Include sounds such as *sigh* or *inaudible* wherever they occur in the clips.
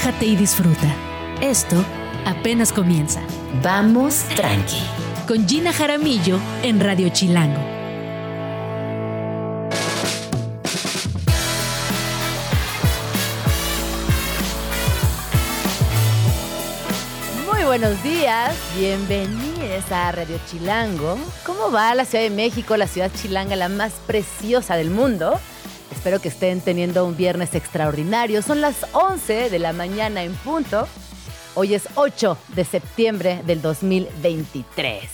relájate y disfruta. Esto apenas comienza. Vamos tranqui. Con Gina Jaramillo en Radio Chilango. Muy buenos días, bienvenidos a Radio Chilango. ¿Cómo va la Ciudad de México, la ciudad chilanga, la más preciosa del mundo? Espero que estén teniendo un viernes extraordinario. Son las 11 de la mañana en punto. Hoy es 8 de septiembre del 2023.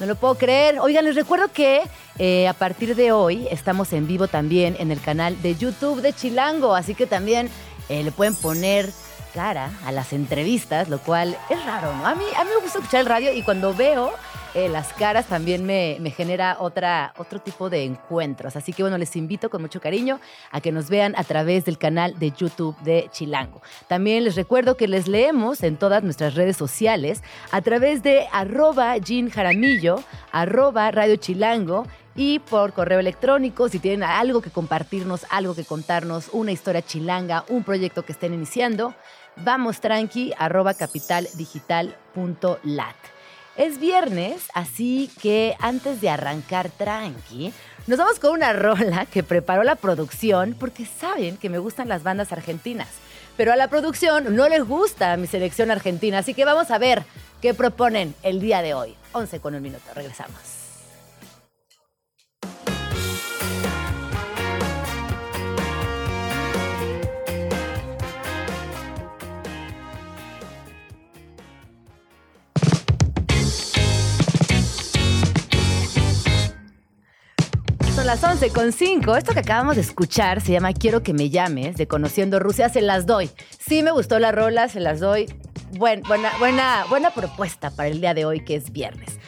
No lo puedo creer. Oigan, les recuerdo que eh, a partir de hoy estamos en vivo también en el canal de YouTube de Chilango, así que también eh, le pueden poner cara a las entrevistas, lo cual es raro, ¿no? A mí, a mí me gusta escuchar el radio y cuando veo eh, las caras también me, me, genera otra, otro tipo de encuentros. Así que bueno, les invito con mucho cariño a que nos vean a través del canal de YouTube de Chilango. También les recuerdo que les leemos en todas nuestras redes sociales a través de arroba Jean Jaramillo, arroba Radio Chilango y por correo electrónico si tienen algo que compartirnos, algo que contarnos, una historia chilanga, un proyecto que estén iniciando, vamos tranqui. Es viernes, así que antes de arrancar tranqui, nos vamos con una *laughs* rola que preparó la producción porque saben que me gustan las bandas argentinas. Pero a la producción no les gusta mi selección argentina, así que vamos a ver qué proponen el día de hoy. 11 con un minuto, regresamos. Las 11 con 5. Esto que acabamos de escuchar se llama Quiero que me llames, de Conociendo Rusia. Se las doy. Sí me gustó la rola, se las doy. buena, buena, buena propuesta para el día de hoy, que es viernes.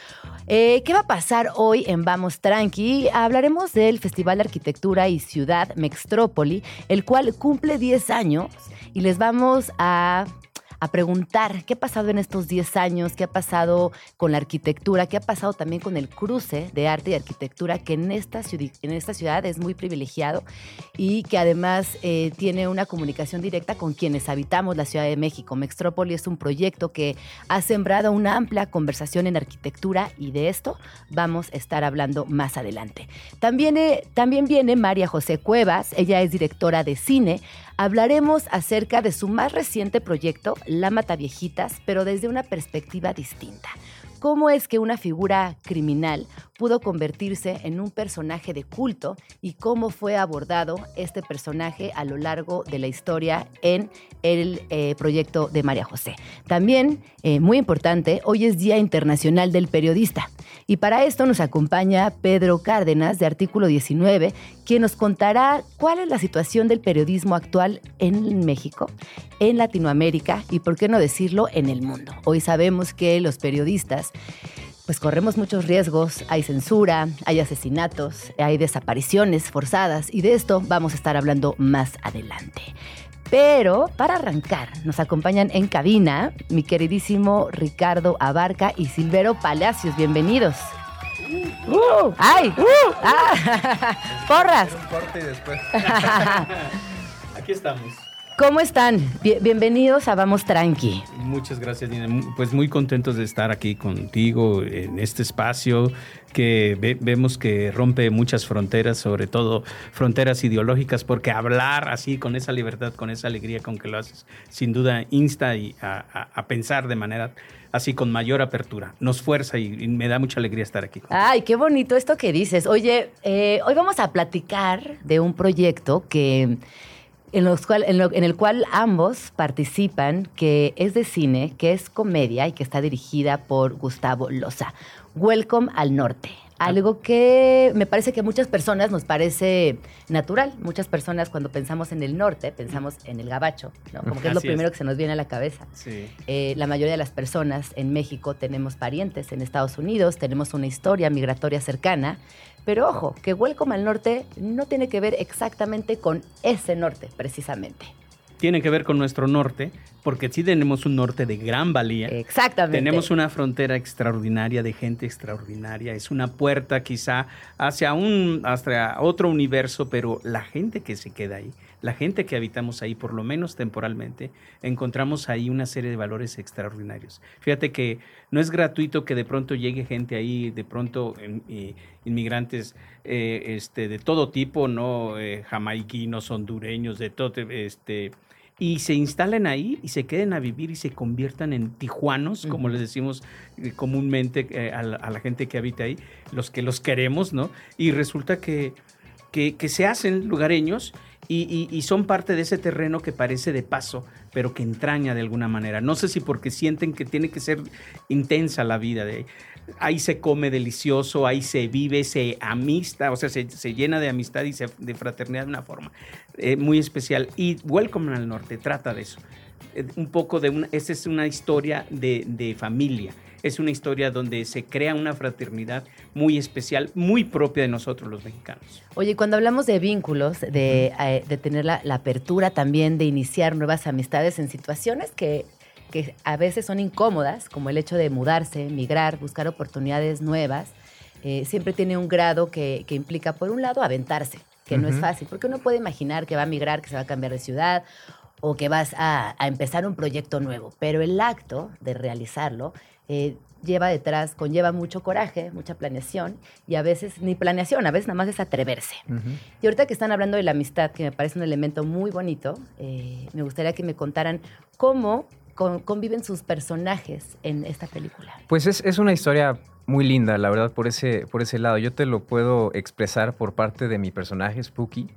Eh, ¿Qué va a pasar hoy en Vamos Tranqui? Hablaremos del Festival de Arquitectura y Ciudad Mextrópoli, el cual cumple 10 años y les vamos a a preguntar qué ha pasado en estos 10 años, qué ha pasado con la arquitectura, qué ha pasado también con el cruce de arte y arquitectura, que en esta, en esta ciudad es muy privilegiado y que además eh, tiene una comunicación directa con quienes habitamos la Ciudad de México. Mextrópoli es un proyecto que ha sembrado una amplia conversación en arquitectura y de esto vamos a estar hablando más adelante. También, eh, también viene María José Cuevas, ella es directora de cine, hablaremos acerca de su más reciente proyecto, La Mataviejitas, pero desde una perspectiva distinta. ¿Cómo es que una figura criminal pudo convertirse en un personaje de culto y cómo fue abordado este personaje a lo largo de la historia en el eh, proyecto de María José? También, eh, muy importante, hoy es Día Internacional del Periodista. Y para esto nos acompaña Pedro Cárdenas de Artículo 19, quien nos contará cuál es la situación del periodismo actual en México, en Latinoamérica y, por qué no decirlo, en el mundo. Hoy sabemos que los periodistas pues corremos muchos riesgos, hay censura, hay asesinatos, hay desapariciones forzadas y de esto vamos a estar hablando más adelante. Pero para arrancar, nos acompañan en cabina mi queridísimo Ricardo Abarca y Silvero Palacios. Bienvenidos. Uh, ¡Ay! Uh, ah, *laughs* ¡Porras! Un corte y después. *laughs* Aquí estamos. ¿Cómo están? bienvenidos a Vamos Tranqui. Muchas gracias, Dina. Pues muy contentos de estar aquí contigo en este espacio que vemos que rompe muchas fronteras, sobre todo fronteras ideológicas, porque hablar así, con esa libertad, con esa alegría con que lo haces, sin duda insta y a, pensar de manera así con mayor apertura. Nos fuerza y, me da mucha alegría estar aquí. Ay, qué bonito esto que dices. Oye, eh, hoy vamos a platicar de un proyecto que en, los cual, en, en, el cual ambos participan, que es de cine, que es comedia y que está dirigida por Gustavo Loza. Welcome al Norte. Algo que me parece que a muchas personas nos parece natural. Muchas personas cuando pensamos en el norte pensamos en el gabacho, ¿no? Como que es lo primero que se nos viene a la cabeza. Sí. Eh, la mayoría de las personas en México tenemos parientes en Estados Unidos, tenemos una historia migratoria cercana, pero ojo, que Welcome al Norte no tiene que ver exactamente con ese norte, precisamente. Tiene que ver con nuestro norte, porque sí tenemos un norte de gran valía. Exactamente. Tenemos una frontera extraordinaria de gente extraordinaria. Es una puerta quizá hacia un hacia otro universo, pero la gente que se queda ahí la gente que habitamos ahí, por lo menos temporalmente, encontramos ahí una serie de valores extraordinarios. Fíjate que no es gratuito que de pronto llegue gente ahí, de pronto inmigrantes eh, este, de todo tipo, no eh, jamaiquinos, hondureños, de todo, este, y se instalen ahí y se queden a vivir y se conviertan en tijuanos, como les decimos eh, comúnmente a, la, gente que habita ahí, los que los queremos, ¿no? Y resulta que, que, se hacen lugareños y, son parte de ese terreno que parece de paso, pero que entraña de alguna manera. No sé si porque sienten que tiene que ser intensa la vida de ahí se come delicioso, ahí se vive, se amista, o sea, se, llena de amistad y de fraternidad de una forma eh, muy especial. Y Welcome al Norte trata de eso. Eh, un poco de una, esta es una historia de, familia, es una historia donde se crea una fraternidad muy especial, muy propia de nosotros los mexicanos. Oye, cuando hablamos de vínculos, de, eh, tener la, apertura también de iniciar nuevas amistades en situaciones que que a veces son incómodas, como el hecho de mudarse, migrar, buscar oportunidades nuevas, eh, siempre tiene un grado que, implica, por un lado, aventarse, que no es fácil, porque uno puede imaginar que va a migrar, que se va a cambiar de ciudad o que vas a, empezar un proyecto nuevo, pero el acto de realizarlo eh, lleva detrás, conlleva mucho coraje, mucha planeación y a veces ni planeación, a veces nada más es atreverse. Y ahorita que están hablando de la amistad, que me parece un elemento muy bonito, eh, me gustaría que me contaran cómo conviven sus personajes en esta película? Pues es, una historia muy linda, la verdad, por ese, por ese lado. Yo te lo puedo expresar por parte de mi personaje, Spooky,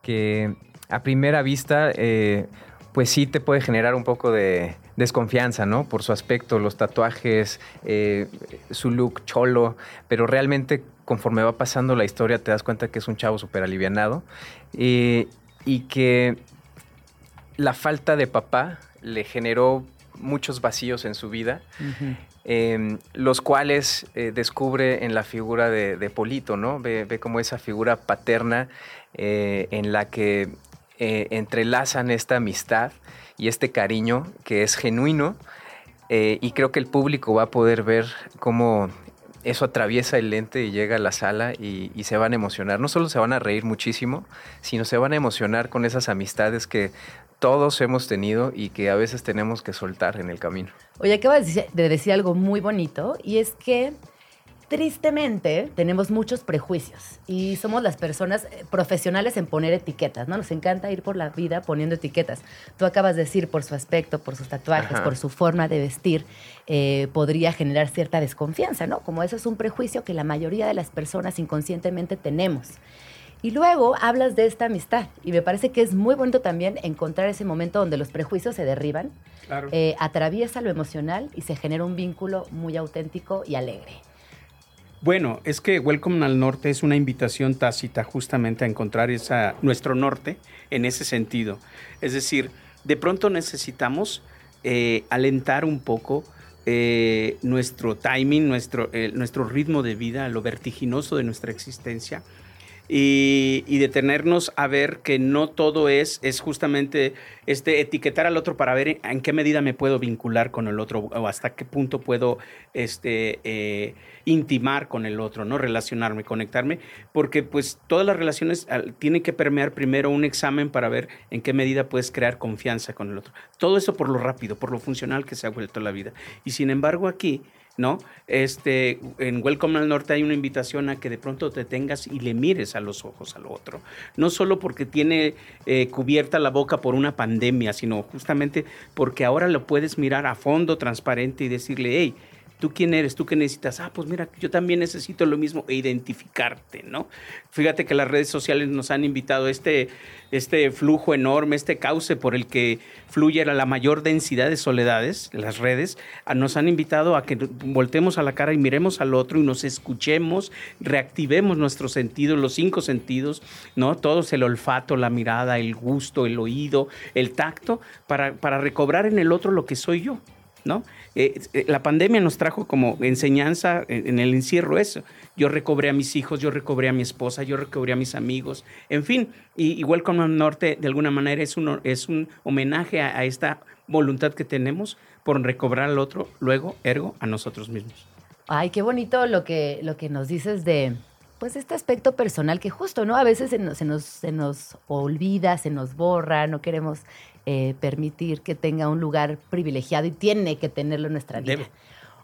que a primera vista, eh, pues sí te puede generar un poco de desconfianza, ¿no? Por su aspecto, los tatuajes, eh, su look cholo, pero realmente conforme va pasando la historia te das cuenta que es un chavo súper alivianado eh, y que la falta de papá le generó muchos vacíos en su vida, em, los cuales eh, descubre en la figura de, Polito, ¿no? Ve, como esa figura paterna eh, en la que entrelazan esta amistad y este cariño que es genuino. y creo que el público va a poder ver cómo eso atraviesa el lente y llega a la sala y, y, se van a emocionar. No solo se van a reír muchísimo, sino se van a emocionar con esas amistades que todos hemos tenido y que a veces tenemos que soltar en el camino. Oye, acabas de decir algo muy bonito y es que tristemente tenemos muchos prejuicios y somos las personas eh, profesionales en poner etiquetas, ¿no? Nos encanta ir por la vida poniendo etiquetas. Tú acabas de decir por su aspecto, por sus tatuajes, por su forma de vestir, eh, podría generar cierta desconfianza, ¿no? Como eso es un prejuicio que la mayoría de las personas inconscientemente tenemos. Y luego hablas de esta amistad y me parece que es muy bonito también encontrar ese momento donde los prejuicios se derriban, eh, atraviesa lo emocional y se genera un vínculo muy auténtico y alegre. Bueno, es que Welcome al Norte es una invitación tácita justamente a encontrar esa, nuestro norte en ese sentido. Es decir, de pronto necesitamos eh, alentar un poco eh, nuestro timing, nuestro, nuestro ritmo de vida, lo vertiginoso de nuestra existencia y, detenernos a ver que no todo es, es justamente este, etiquetar al otro para ver en, qué medida me puedo vincular con el otro o hasta qué punto puedo este, eh, intimar con el otro, ¿no? Relacionarme, conectarme, porque pues todas las relaciones tienen que permear primero un examen para ver en qué medida puedes crear confianza con el otro. Todo eso por lo rápido, por lo funcional que se ha vuelto la vida. Y sin embargo aquí ¿no? Este, en Welcome al Norte hay una invitación a que de pronto te tengas y le mires a los ojos al otro. No solo porque tiene eh, cubierta la boca por una pandemia, sino justamente porque ahora lo puedes mirar a fondo, transparente y decirle, hey, ¿Tú quién eres? ¿Tú qué necesitas? Ah, pues mira, yo también necesito lo mismo e identificarte, ¿no? Fíjate que las redes sociales nos han invitado este, este flujo enorme, este cauce por el que fluye la mayor densidad de soledades, las redes, nos han invitado a que voltemos a la cara y miremos al otro y nos escuchemos, reactivemos nuestros sentidos, los cinco sentidos, ¿no? Todos el olfato, la mirada, el gusto, el oído, el tacto, para, para recobrar en el otro lo que soy yo. ¿no? Eh, eh, la pandemia nos trajo como enseñanza en, el encierro eso. Yo recobré a mis hijos, yo recobré a mi esposa, yo recobré a mis amigos, en fin, y igual como el norte de alguna manera es un, es un homenaje a, esta voluntad que tenemos por recobrar al otro, luego, ergo, a nosotros mismos. Ay, qué bonito lo que, lo que nos dices de pues este aspecto personal que justo, ¿no? A veces se nos, se nos, se nos olvida, se nos borra, no queremos eh, permitir que tenga un lugar privilegiado y tiene que tenerlo en nuestra vida. Debe.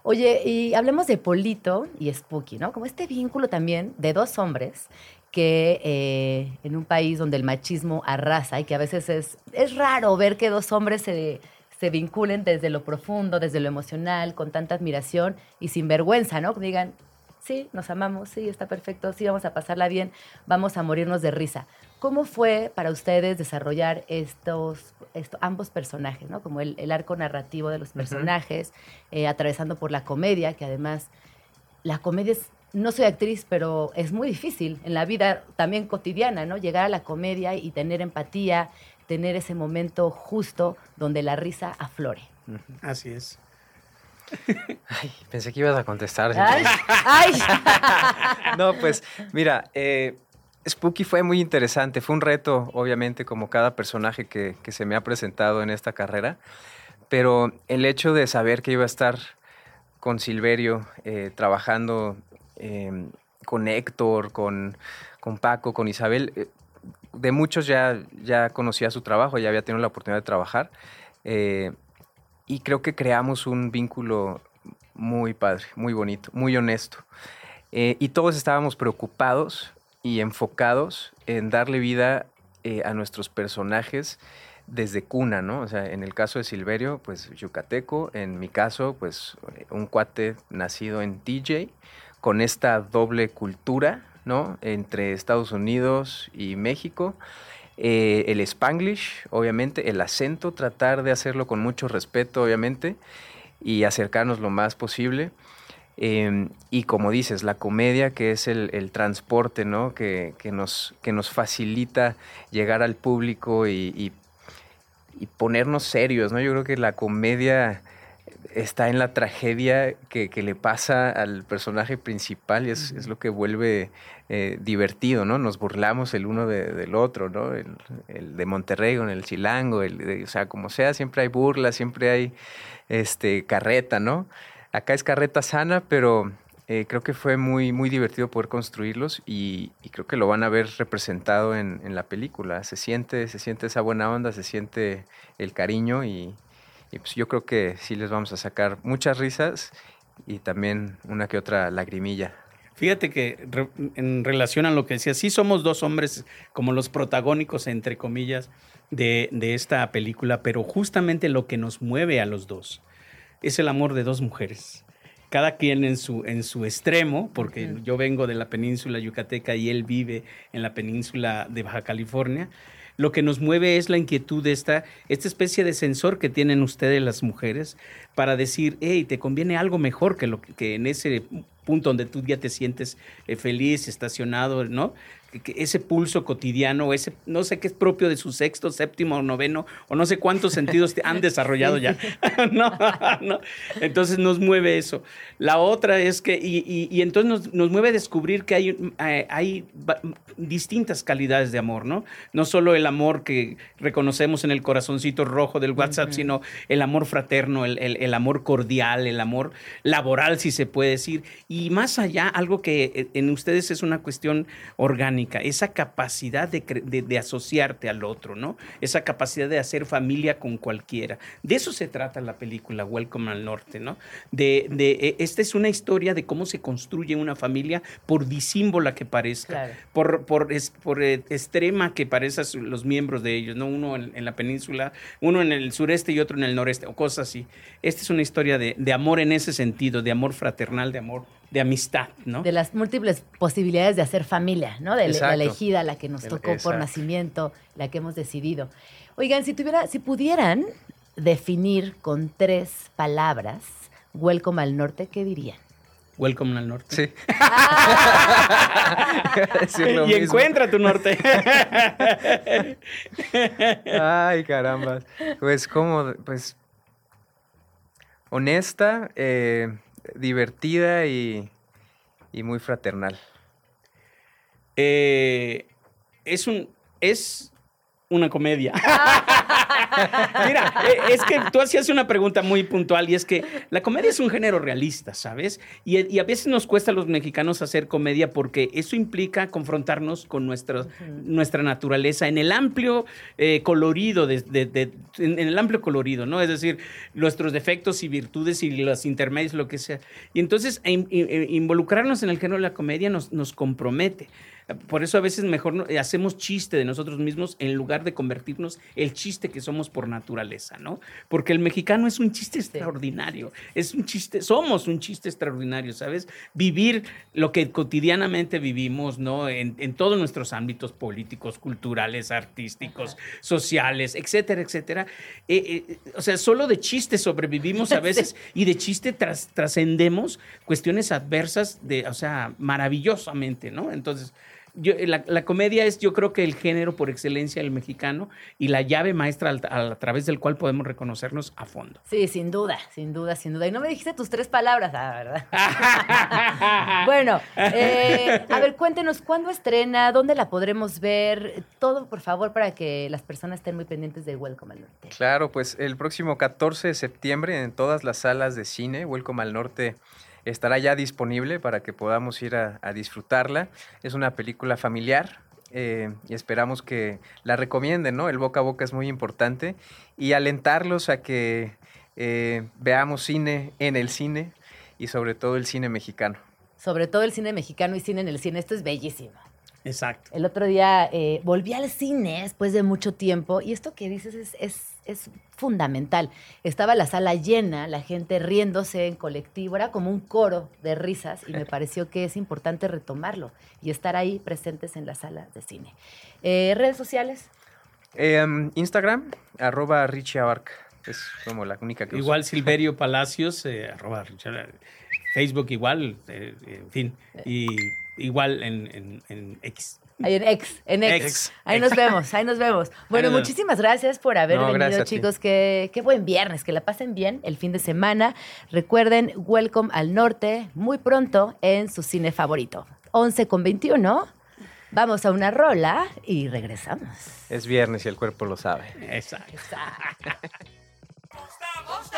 Oye, y hablemos de Polito y Spooky, ¿no? Como este vínculo también de dos hombres que eh, en un país donde el machismo arrasa y que a veces es, es raro ver que dos hombres se, se vinculen desde lo profundo, desde lo emocional, con tanta admiración y sin vergüenza, ¿no? Que digan, sí, nos amamos, sí, está perfecto, sí, vamos a pasarla bien, vamos a morirnos de risa. ¿Cómo fue para ustedes desarrollar estos, esto- ambos personajes, ¿no? Como el, el arco narrativo de los personajes, eh, atravesando por la comedia, que además la comedia es, no soy actriz, pero es muy difícil en la vida también cotidiana, ¿no? Llegar a la comedia y tener empatía, tener ese momento justo donde la risa aflore. Así es. *laughs* Ay, pensé que ibas a contestar. ¡Ay! ¡Ay! *laughs* No, pues mira, eh, Spooky fue muy interesante. Fue un reto, obviamente, como cada personaje que, se me ha presentado en esta carrera. Pero el hecho de saber que iba a estar con Silverio, eh, trabajando eh, con Héctor, con, con Paco, con Isabel, eh, de muchos ya, ya conocía su trabajo, ya había tenido la oportunidad de trabajar. eh, y creo que creamos un vínculo muy padre, muy bonito, muy honesto. Y todos estábamos preocupados y enfocados en darle vida eh, a nuestros personajes desde cuna, ¿no? O sea, en el caso de Silverio, pues yucateco, en mi caso, pues eh, un cuate nacido en TJ, con esta doble cultura, ¿no? Entre Estados Unidos y México. Eh, el spanglish, obviamente, el acento, tratar de hacerlo con mucho respeto, obviamente, y acercarnos lo más posible. Eh, y como dices, la comedia, que es el, el transporte, ¿no? Que, que nos, que nos facilita llegar al público y, y- y ponernos serios, ¿no? Yo creo que la comedia está en la tragedia que, que le pasa al personaje principal y es, es lo que vuelve eh, divertido, ¿no? Nos burlamos el uno de- del otro, ¿no? El, el de Monterrey con el chilango, el de- o sea, como sea, siempre hay burla, siempre hay este, carreta, ¿no? Acá es carreta sana, pero eh, creo que fue muy, muy divertido poder construirlos y, y creo que lo van a ver representado en, en la película. Se siente, se siente esa buena onda, se siente el cariño y, y pues yo creo que sí les vamos a sacar muchas risas y también una que otra lagrimilla. Fíjate que re- en relación a lo que decía, sí somos dos hombres como los protagónicos, entre comillas, de, de esta película, pero justamente lo que nos mueve a los dos es el amor de dos mujeres. Cada quien en su, en su extremo, porque yo vengo de la península yucateca y él vive en la península de Baja California. Lo que nos mueve es la inquietud de esta, esta especie de sensor que tienen ustedes las mujeres para decir, hey, te conviene algo mejor que, lo que, que en ese punto donde tú ya te sientes eh, feliz, estacionado, ¿no? Ese pulso cotidiano, ese, no sé qué es propio de su sexto, séptimo o noveno, o no sé cuántos sentidos han *laughs* desarrollado ya. *laughs* no, no. Entonces nos mueve eso. La otra es que, y, y- y entonces nos, nos mueve a descubrir que hay, eh, hay va- distintas calidades de amor, ¿no? No solo el amor que reconocemos en el corazoncito rojo del WhatsApp, sino el amor fraterno, el, el- el amor cordial, el amor laboral, si se puede decir. Y más allá, algo que eh, en ustedes es una cuestión orgánica, esa capacidad de, de- de asociarte al otro, ¿no? Esa capacidad de hacer familia con cualquiera. De eso se trata la película Welcome al Norte, ¿no? De, de, eh, esta es una historia de cómo se construye una familia por disímbola que parezca Claro. por, por, es- por, eh, extrema que parezcan los miembros de ellos, ¿no? Uno en, en la península, uno en el sureste y otro en el noreste, o cosas así. Esta es una historia de, de amor en ese sentido, de amor fraternal, de amor, de amistad, ¿no? De las múltiples posibilidades de hacer familia, ¿no? De la elegida, la que nos tocó por nacimiento, la que hemos decidido. Oigan, si tuviera, si pudieran definir con tres palabras Welcome al Norte, ¿qué dirían? Welcome al norte. Sí. *laughs* Lo y mismo. encuentra tu norte. Ay, caramba. Pues como, pues, honesta, eh, divertida y, y muy fraternal. Eh, es un es una comedia. *laughs* *laughs* Mira, eh, es que tú hacías una pregunta muy puntual y es que la comedia es un género realista, ¿sabes? Y, y a veces nos cuesta a los mexicanos hacer comedia porque eso implica confrontarnos con nuestra, nuestra naturaleza en el amplio eh, colorido, de, de- de- en, en el amplio colorido, ¿no? Es decir, nuestros defectos y virtudes y los intermedios, lo que sea. Y entonces in- in- involucrarnos en el género de la comedia nos, nos compromete. Por eso a veces mejor hacemos chiste de nosotros mismos en lugar de convertirnos el chiste que somos por naturaleza, ¿no? Porque el mexicano es un chiste extraordinario, es un chiste, somos un chiste extraordinario, ¿sabes? Vivir lo que cotidianamente vivimos, ¿no? En, en todos nuestros ámbitos políticos, culturales, artísticos, sociales, etcétera, etcétera. Eh, eh, o sea, solo de chiste sobrevivimos a veces *laughs* y de chiste tras- trascendemos cuestiones adversas de, o sea, maravillosamente, ¿no? Entonces, yo, la, la comedia es, yo creo que el género por excelencia del mexicano y la llave maestra al- a, través del cual podemos reconocernos a fondo. Sí, sin duda, sin duda, sin duda. Y no me dijiste tus tres palabras, la verdad. *laughs* bueno, eh, a ver, cuéntenos, ¿cuándo estrena? ¿Dónde la podremos ver? Todo, por favor, para que las personas estén muy pendientes de Welcome al Norte. Claro, pues el próximo 14 de septiembre en todas las salas de cine, Welcome al Norte estará ya disponible para que podamos ir a, disfrutarla. Es una película familiar eh, y esperamos que la recomienden, ¿no? El boca a boca es muy importante y alentarlos a que eh, veamos cine en el cine y sobre todo el cine mexicano. Sobre todo el cine mexicano y cine en el cine. Esto es bellísimo. Exacto. El otro día eh, volví al cine después de mucho tiempo y esto que dices es, es- es fundamental. Estaba la sala llena, la gente riéndose en colectivo, era como un coro de risas y me *laughs* pareció que es importante retomarlo y estar ahí presentes en la sala de cine. Eh, ¿Redes sociales? Em, Instagram, arroba Richie Abarca. Es como la única que uso. Igual Silverio Palacios, eh, arroba Richard, Facebook igual, eh, en fin, y igual en, en- en X. Ahí en X, en X. X. Ahí nos vemos, ahí nos vemos. Bueno, muchísimas gracias por haber No, venido, chicos. Qué, qué buen viernes, que la pasen bien el fin de semana. Recuerden, Welcome al Norte, muy pronto en su cine favorito. 11 con 21. Vamos a una rola y regresamos. Es viernes y el cuerpo lo sabe. Exacto. Won't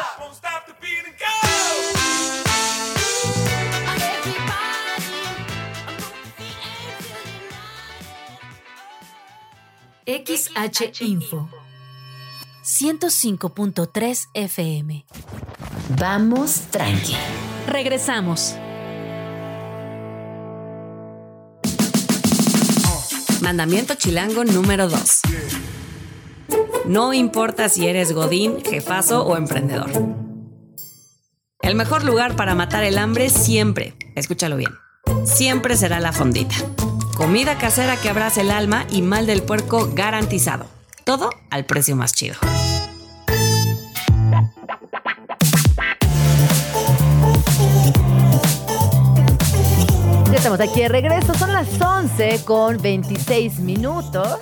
XH Info 105.3 FM. Vamos tranqui. Regresamos. Mandamiento chilango número 2. No importa si eres godín, jefazo o emprendedor. El mejor lugar para matar el hambre siempre, escúchalo bien, siempre será la fondita. Comida casera que abrace el alma y mal del puerco garantizado. Todo al precio más chido. Ya estamos aquí de regreso. Son las 11 con 26 minutos.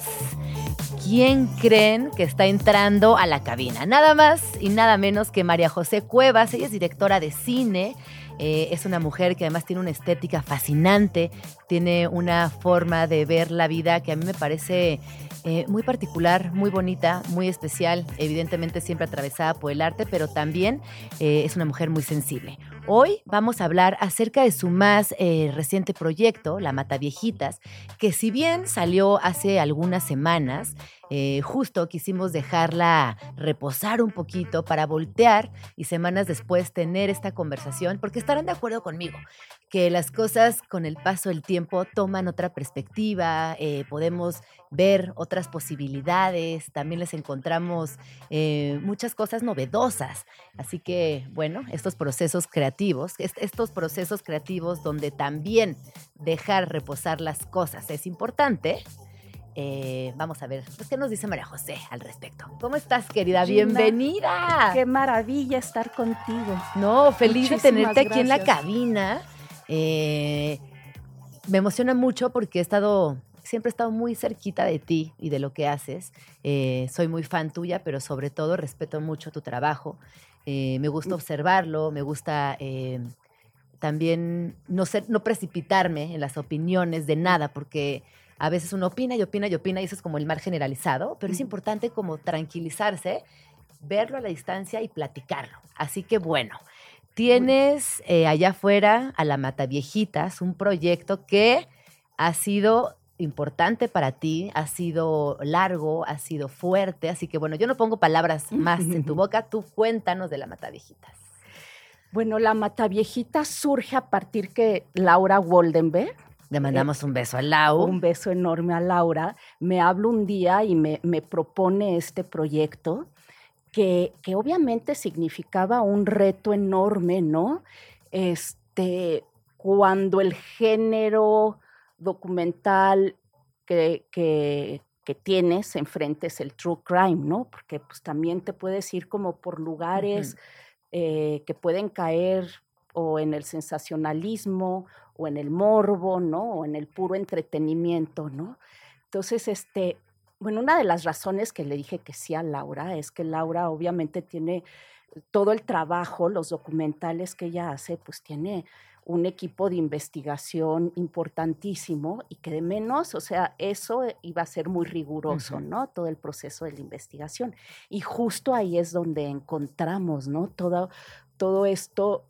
¿Quién creen que está entrando a la cabina? Nada más y nada menos que María José Cuevas. Ella es directora de cine. Eh, es una mujer que además tiene una estética fascinante. Tiene una forma de ver la vida que a mí me parece eh, muy particular, muy bonita, muy especial. Evidentemente siempre atravesada por el arte, pero también eh, es una mujer muy sensible. Hoy vamos a hablar acerca de su más eh, reciente proyecto, La Mataviejitas, que si bien salió hace algunas semanas, eh, justo quisimos dejarla reposar un poquito para voltear y semanas después tener esta conversación, porque estarán de acuerdo conmigo que las cosas con el paso del tiempo toman otra perspectiva, eh, podemos ver otras posibilidades, también les encontramos eh, muchas cosas novedosas. Así que, bueno, estos procesos creativos, est- estos procesos creativos donde también dejar reposar las cosas es importante. eh, vamos a ver, pues, ¿qué nos dice María José al respecto? ¿Cómo estás, querida? Gina, Bienvenida. Qué maravilla estar contigo. No, feliz de tenerte aquí en la cabina. Eh, me emociona mucho porque he estado, siempre he estado muy cerquita de ti y de lo que haces. Eh, soy muy fan tuya, pero sobre todo respeto mucho tu trabajo. Eh, me gusta observarlo, me gusta también no, ser, no precipitarme en las opiniones de nada, porque A veces uno opina y opina y opina y eso es como el mal generalizado, pero es importante como tranquilizarse, verlo a la distancia y platicarlo. Así que bueno, tienes eh, allá afuera a la Mataviejitas un proyecto que ha sido importante para ti, ha sido largo, ha sido fuerte, así que bueno, yo no pongo palabras más en tu *laughs* boca, tú cuéntanos de la Mataviejitas. Bueno, la Mataviejita surge a partir que Laura Woldenberg, Le mandamos un beso a Lau. un beso enorme a Laura, me habla un día y me, me propone este proyecto que, que obviamente significaba un reto enorme, ¿no? Este, cuando el género documental que, que, que tienes enfrente es el true crime, ¿no? Porque pues también te puedes ir como por lugares eh, que pueden caer o en el sensacionalismo o en el morbo, ¿no? O en el puro entretenimiento, ¿no? Entonces, este, bueno, una de las razones que le dije que sí a Laura es que Laura obviamente tiene todo el trabajo, los documentales que ella hace, pues tiene un equipo de investigación importantísimo y que de menos, o sea, eso iba a ser muy riguroso. ¿no? Todo el proceso de la investigación. Y justo ahí es donde encontramos, ¿no? Todo, todo esto,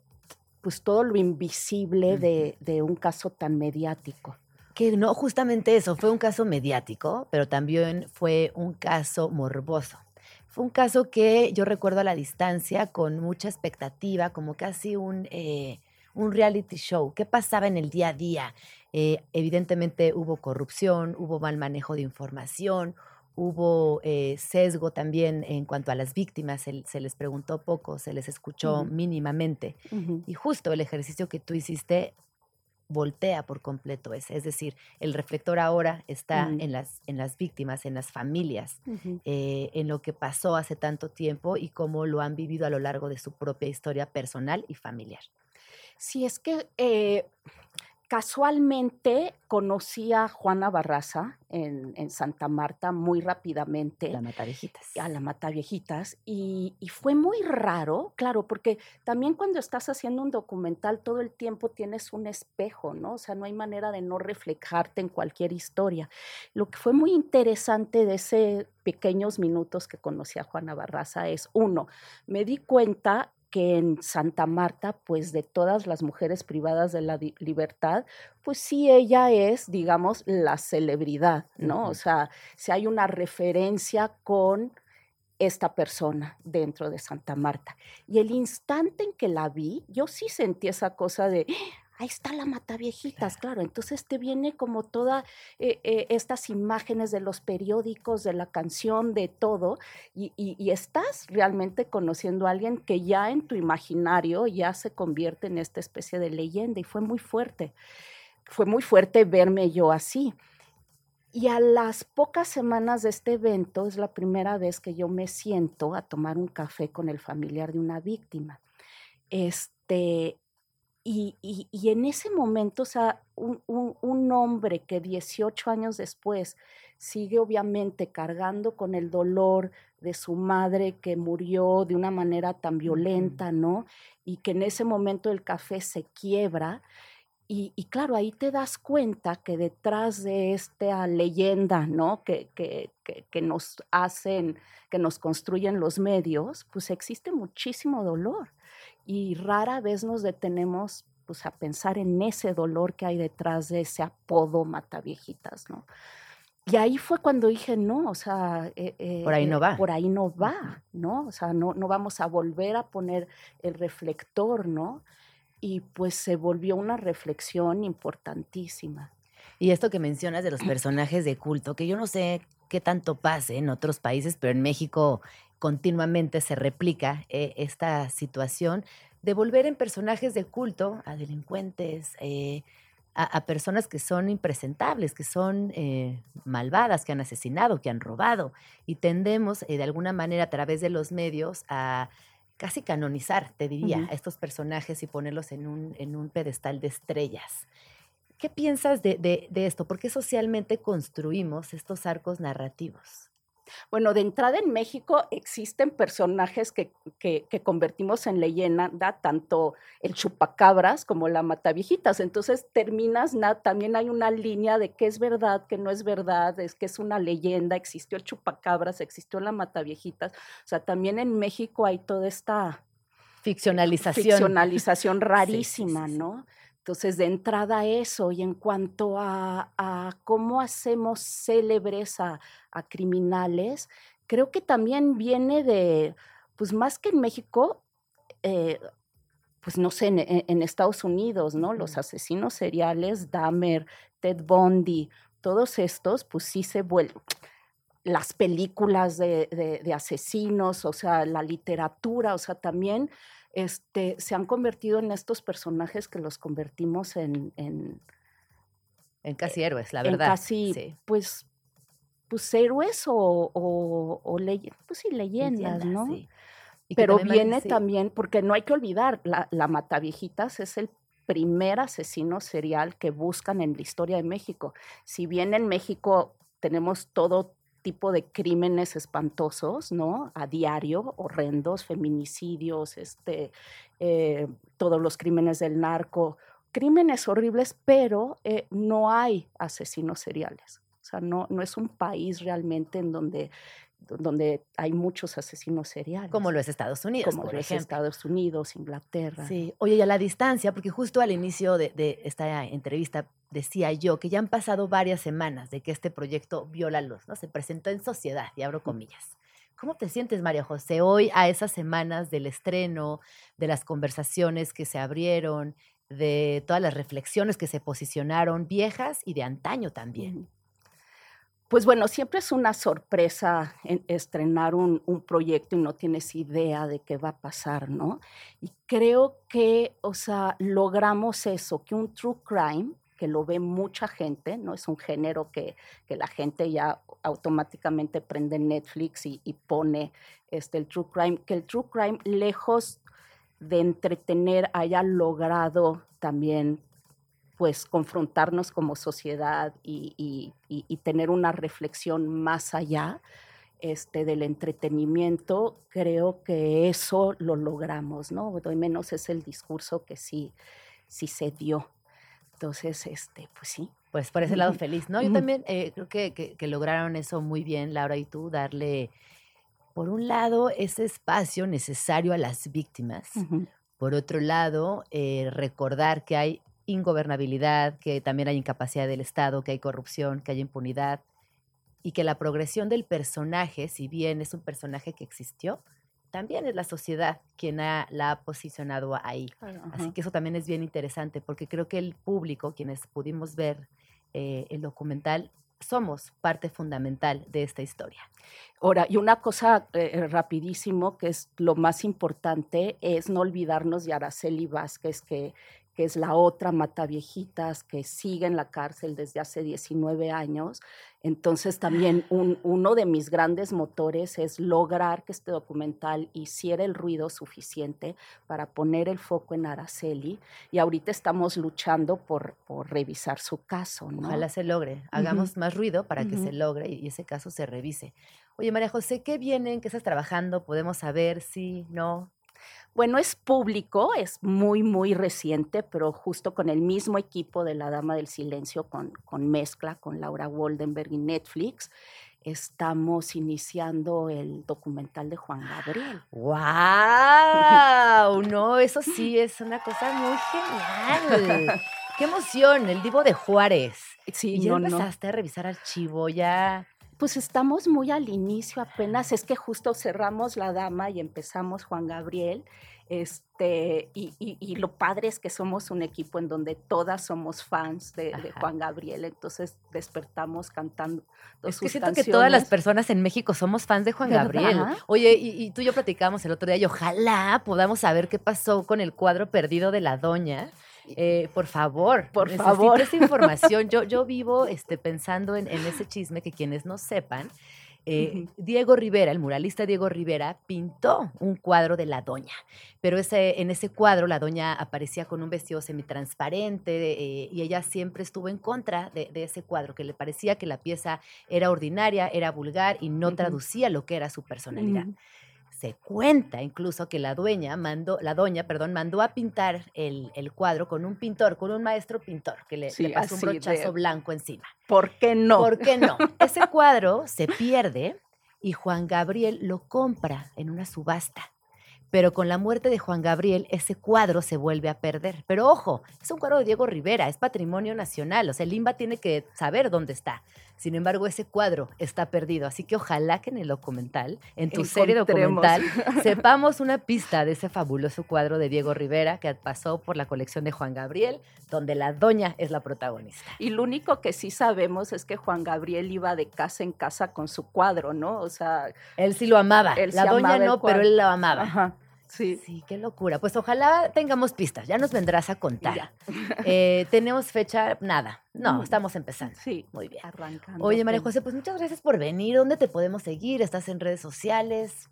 pues todo lo invisible de, de un caso tan mediático. Que no, justamente eso, fue un caso mediático, pero también fue un caso morboso. Fue un caso que yo recuerdo a la distancia con mucha expectativa, como casi un, eh, un reality show. ¿Qué pasaba en el día a día? Eh, evidentemente hubo corrupción, hubo mal manejo de información, hubo eh, sesgo también en cuanto a las víctimas, se, se les preguntó poco, se les escuchó mínimamente. Y justo el ejercicio que tú hiciste voltea por completo ese. Es decir, el reflector ahora está en, las, en las víctimas, en las familias, eh, en lo que pasó hace tanto tiempo y cómo lo han vivido a lo largo de su propia historia personal y familiar. Sí, es que eh, casualmente conocí a Juana Barraza en, en Santa Marta muy rápidamente. La Matavejitas. a la Mataviejitas y, y fue muy raro, claro, porque también cuando estás haciendo un documental todo el tiempo tienes un espejo, ¿no? O sea, no hay manera de no reflejarte en cualquier historia. Lo que fue muy interesante de ese pequeños minutos que conocí a Juana Barraza es, uno, me di cuenta que en Santa Marta, pues de todas las mujeres privadas de la libertad, pues sí ella es, digamos, la celebridad, ¿no? O sea, si hay una referencia con esta persona dentro de Santa Marta. Y el instante en que la vi, yo sí sentí esa cosa de, "Ah, ahí está la Mataviejitas, claro. Entonces te viene como todas estas imágenes de los periódicos, de la canción, de todo, y, y- y estás realmente conociendo a alguien que ya en tu imaginario ya se convierte en esta especie de leyenda y fue muy fuerte. Fue muy fuerte verme yo así. Y a las pocas semanas de este evento es la primera vez que yo me siento a tomar un café con el familiar de una víctima. Este, y, y- y en ese momento, o sea, un, un- un hombre que 18 años después sigue obviamente cargando con el dolor de su madre que murió de una manera tan violenta, ¿no? Y que en ese momento el café se quiebra. Y, y claro, ahí te das cuenta que detrás de esta leyenda, ¿no? Que, que, que, que nos hacen, que nos construyen los medios, pues existe muchísimo dolor. Y rara vez nos detenemos pues, a pensar en ese dolor que hay detrás de ese apodo mataviejitas, ¿no? Y ahí fue cuando dije, no, o sea, eh, Por ahí eh, no va. Por ahí no va, ¿no? O sea, no, no vamos a volver a poner el reflector, ¿no? Y pues se volvió una reflexión importantísima. Y esto que mencionas de los personajes de culto, que yo no sé qué tanto pase en otros países, pero en México continuamente se replica eh, esta situación de volver en personajes de culto a delincuentes, eh, a, a personas que son impresentables, que son eh, malvadas, que han asesinado, que han robado. Y tendemos de alguna manera a través de los medios a casi canonizar, te diría, a estos personajes y ponerlos en un, en un pedestal de estrellas. ¿Qué piensas de, de- de esto? ¿Por qué socialmente construimos estos arcos narrativos? Bueno, de entrada en México existen personajes que, que- que convertimos en leyenda, tanto el chupacabras como la mataviejitas. Entonces terminas, na- también hay una línea de qué es verdad, qué no es verdad, es que es una leyenda, existió el chupacabras, existió la mataviejitas. O sea, también en México hay toda esta Ficcionalización. ficcionalización *laughs* sí, rarísima, sí. ¿no? Entonces, de entrada eso, y en cuanto a, a cómo hacemos célebres a, a criminales, creo que también viene de, pues más que en México, eh, pues no sé, en, en- Estados Unidos, ¿no? Los asesinos seriales, Dahmer, Ted Bundy, todos estos, pues sí se vuelven las películas de, de- de asesinos, o sea, la literatura, o sea, también este, se han convertido en estos personajes que los convertimos en, en, En casi héroes, la en verdad. casi, Sí. pues, pues héroes o, o, o leye- pues sí, leyendas, Leyendas, ¿no? sí. Pero también viene sí. también, porque no hay que olvidar, la, la Mataviejitas es el primer asesino serial que buscan en la historia de México. Si bien en México tenemos todo tipo de crímenes espantosos, ¿no? A diario, horrendos, feminicidios, este, eh, todos los crímenes del narco, crímenes horribles, pero eh, no hay asesinos seriales. O sea, no, no es un país realmente en donde, donde hay muchos asesinos seriales. Como lo es Estados Unidos, como por lo es. Estados Unidos, Inglaterra. Sí, oye, y a la distancia, porque justo al inicio de, de esta entrevista decía yo que ya han pasado varias semanas de que este proyecto vio la luz, ¿no? Se presentó en sociedad, y abro comillas. ¿Cómo te sientes, María José, hoy a esas semanas del estreno, de las conversaciones que se abrieron, de todas las reflexiones que se posicionaron, viejas y de antaño también? Pues bueno, siempre es una sorpresa en- estrenar un, un proyecto y no tienes idea de qué va a pasar, ¿no? Y creo que, o sea, logramos eso, que un true crime, que lo ve mucha gente, ¿no? Es un género que, que la gente ya automáticamente prende Netflix y, y pone este, el true crime, que el true crime, lejos de entretener, haya logrado también pues confrontarnos como sociedad y, y- y- y tener una reflexión más allá este, del entretenimiento, creo que eso lo logramos, ¿no? Al menos es el discurso que sí, sí se dio. Entonces, este, pues sí. Pues por ese lado feliz, ¿no? Yo también eh, creo que, que- que lograron eso muy bien, Laura y tú, darle, por un lado, ese espacio necesario a las víctimas, por otro lado, eh, recordar que hay ingobernabilidad, que también hay incapacidad del Estado, que hay corrupción, que hay impunidad, y que la progresión del personaje, si bien es un personaje que existió, también es la sociedad quien ha- la ha posicionado ahí. Así Ajá. que eso también es bien interesante porque creo que el público, quienes pudimos ver eh, el documental, somos parte fundamental de esta historia. Ahora, y una cosa eh, eh, rapidísimo, que es lo más importante, es no olvidarnos de Araceli Vázquez, que, que es la otra mataviejitas que sigue en la cárcel desde hace 19 años. Entonces, también un- uno de mis grandes motores es lograr que este documental hiciera el ruido suficiente para poner el foco en Araceli. Y ahorita estamos luchando por, por revisar su caso, ¿no? Ojalá se logre. Hagamos más ruido para que se logre y ese caso se revise. Oye, María José, ¿qué viene? ¿En qué estás trabajando? ¿Podemos saber si no? Bueno, es público, es muy, muy reciente, pero justo con el mismo equipo de La Dama del Silencio, con, con mezcla, con Laura Waldenberg y Netflix, estamos iniciando el documental de Juan Gabriel. ¡Wow! No, eso sí es una cosa muy genial. *laughs* ¡Qué emoción! El Divo de Juárez. Sí, y ya no, no. empezaste a revisar archivo, ya. Pues estamos muy al inicio apenas, es que justo cerramos La Dama y empezamos Juan Gabriel. Este, y, y- y lo padre es que somos un equipo en donde todas somos fans de. Juan Gabriel, entonces despertamos cantando Es que sus siento que todas las personas en México somos fans de Juan ¿Verdad? Gabriel. Oye, y, y tú y yo platicábamos el otro día y ojalá podamos saber qué pasó con el cuadro perdido de la doña. Eh, por favor, Por necesito favor. esa información. Yo, yo vivo este, pensando en, en ese chisme que quienes no sepan, Eh, Diego Rivera, el muralista Diego Rivera, pintó un cuadro de la doña, pero ese, en ese cuadro la doña aparecía con un vestido semitransparente eh, y ella siempre estuvo en contra de, de ese cuadro, que le parecía que la pieza era ordinaria, era vulgar y no traducía lo que era su personalidad. Se cuenta incluso que la dueña mandó, la doña, perdón, mandó a pintar el, el cuadro con un pintor, con un maestro pintor, que le, Sí, le pasó un de- brochazo blanco encima. ¿Por qué no? ¿Por qué no? *laughs* Ese cuadro se pierde y Juan Gabriel lo compra en una subasta. Pero con la muerte de Juan Gabriel, ese cuadro se vuelve a perder. Pero ojo, es un cuadro de Diego Rivera, es patrimonio nacional. O sea, el Limba tiene que saber dónde está. Sin embargo, ese cuadro está perdido. Así que ojalá que en el documental, en tu serie documental, *laughs* sepamos una pista de ese fabuloso cuadro de Diego Rivera que pasó por la colección de Juan Gabriel, donde la doña es la protagonista. Y lo único que sí sabemos es que Juan Gabriel iba de casa en casa con su cuadro, ¿no? O sea, Él sí lo amaba. Él sí la doña amaba no, pero él lo amaba. ajá, sí. Sí, qué locura. Pues ojalá tengamos pistas. Ya nos vendrás a contar. *laughs* Eh, Tenemos fecha, nada. No, Mm. estamos empezando. Sí, Muy bien. arrancando. Oye, María. José, pues muchas gracias por venir. ¿Dónde te podemos seguir? ¿Estás en redes sociales?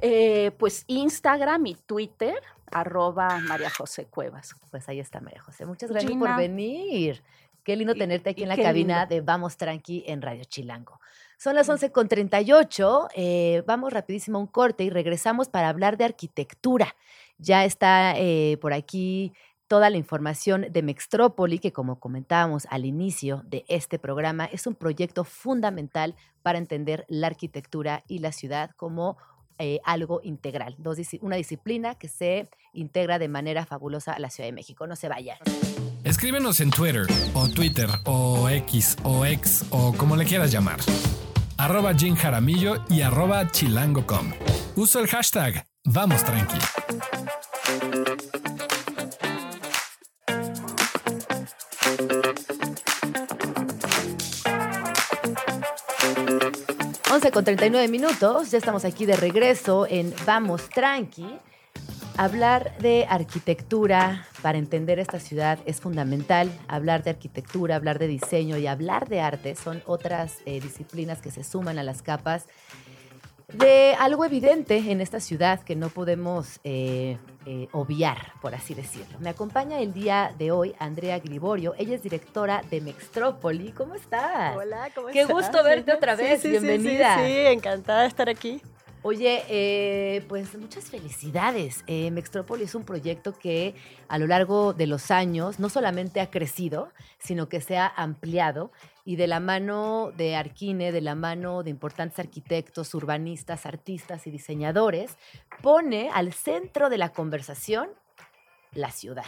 Eh, pues Instagram y Twitter, arroba María José Cuevas. Pues ahí está, María José. Muchas gracias por venir. Qué lindo tenerte aquí y en la cabina lindo. de Vamos Tranqui en Radio Chilango. Son las 11.38. eh, vamos rapidísimo a un corte y regresamos para hablar de arquitectura. Ya está eh, por aquí toda la información de Mextrópoli, que como comentábamos al inicio de este programa, es un proyecto fundamental para entender la arquitectura y la ciudad como eh, algo integral, dos una disciplina que se integra de manera fabulosa a la Ciudad de México. No se vayan. Escríbenos en Twitter o Twitter o X o X o como le quieras llamar. Arroba Jim Jaramillo y arroba chilango.com. Uso el hashtag Vamos Tranqui. 11 con 39 minutos, ya estamos aquí de regreso en Vamos Tranqui. Hablar de arquitectura para entender esta ciudad es fundamental. Hablar de arquitectura, hablar de diseño y hablar de arte son otras eh, disciplinas que se suman a las capas de algo evidente en esta ciudad que no podemos eh, eh, obviar, por así decirlo. Me acompaña el día de hoy Andrea Griborio. Ella es directora de Mextrópoli. ¿Cómo estás? Hola, ¿cómo Qué estás? gusto verte otra vez. sí, sí, sí, Bienvenida. Sí, encantada de estar aquí. Oye, eh, pues muchas felicidades. Eh, es un proyecto que a lo largo de los años no solamente ha crecido, sino que se ha ampliado y de la mano de Arquine, de la mano de importantes arquitectos, urbanistas, artistas y diseñadores, pone al centro de la conversación la ciudad.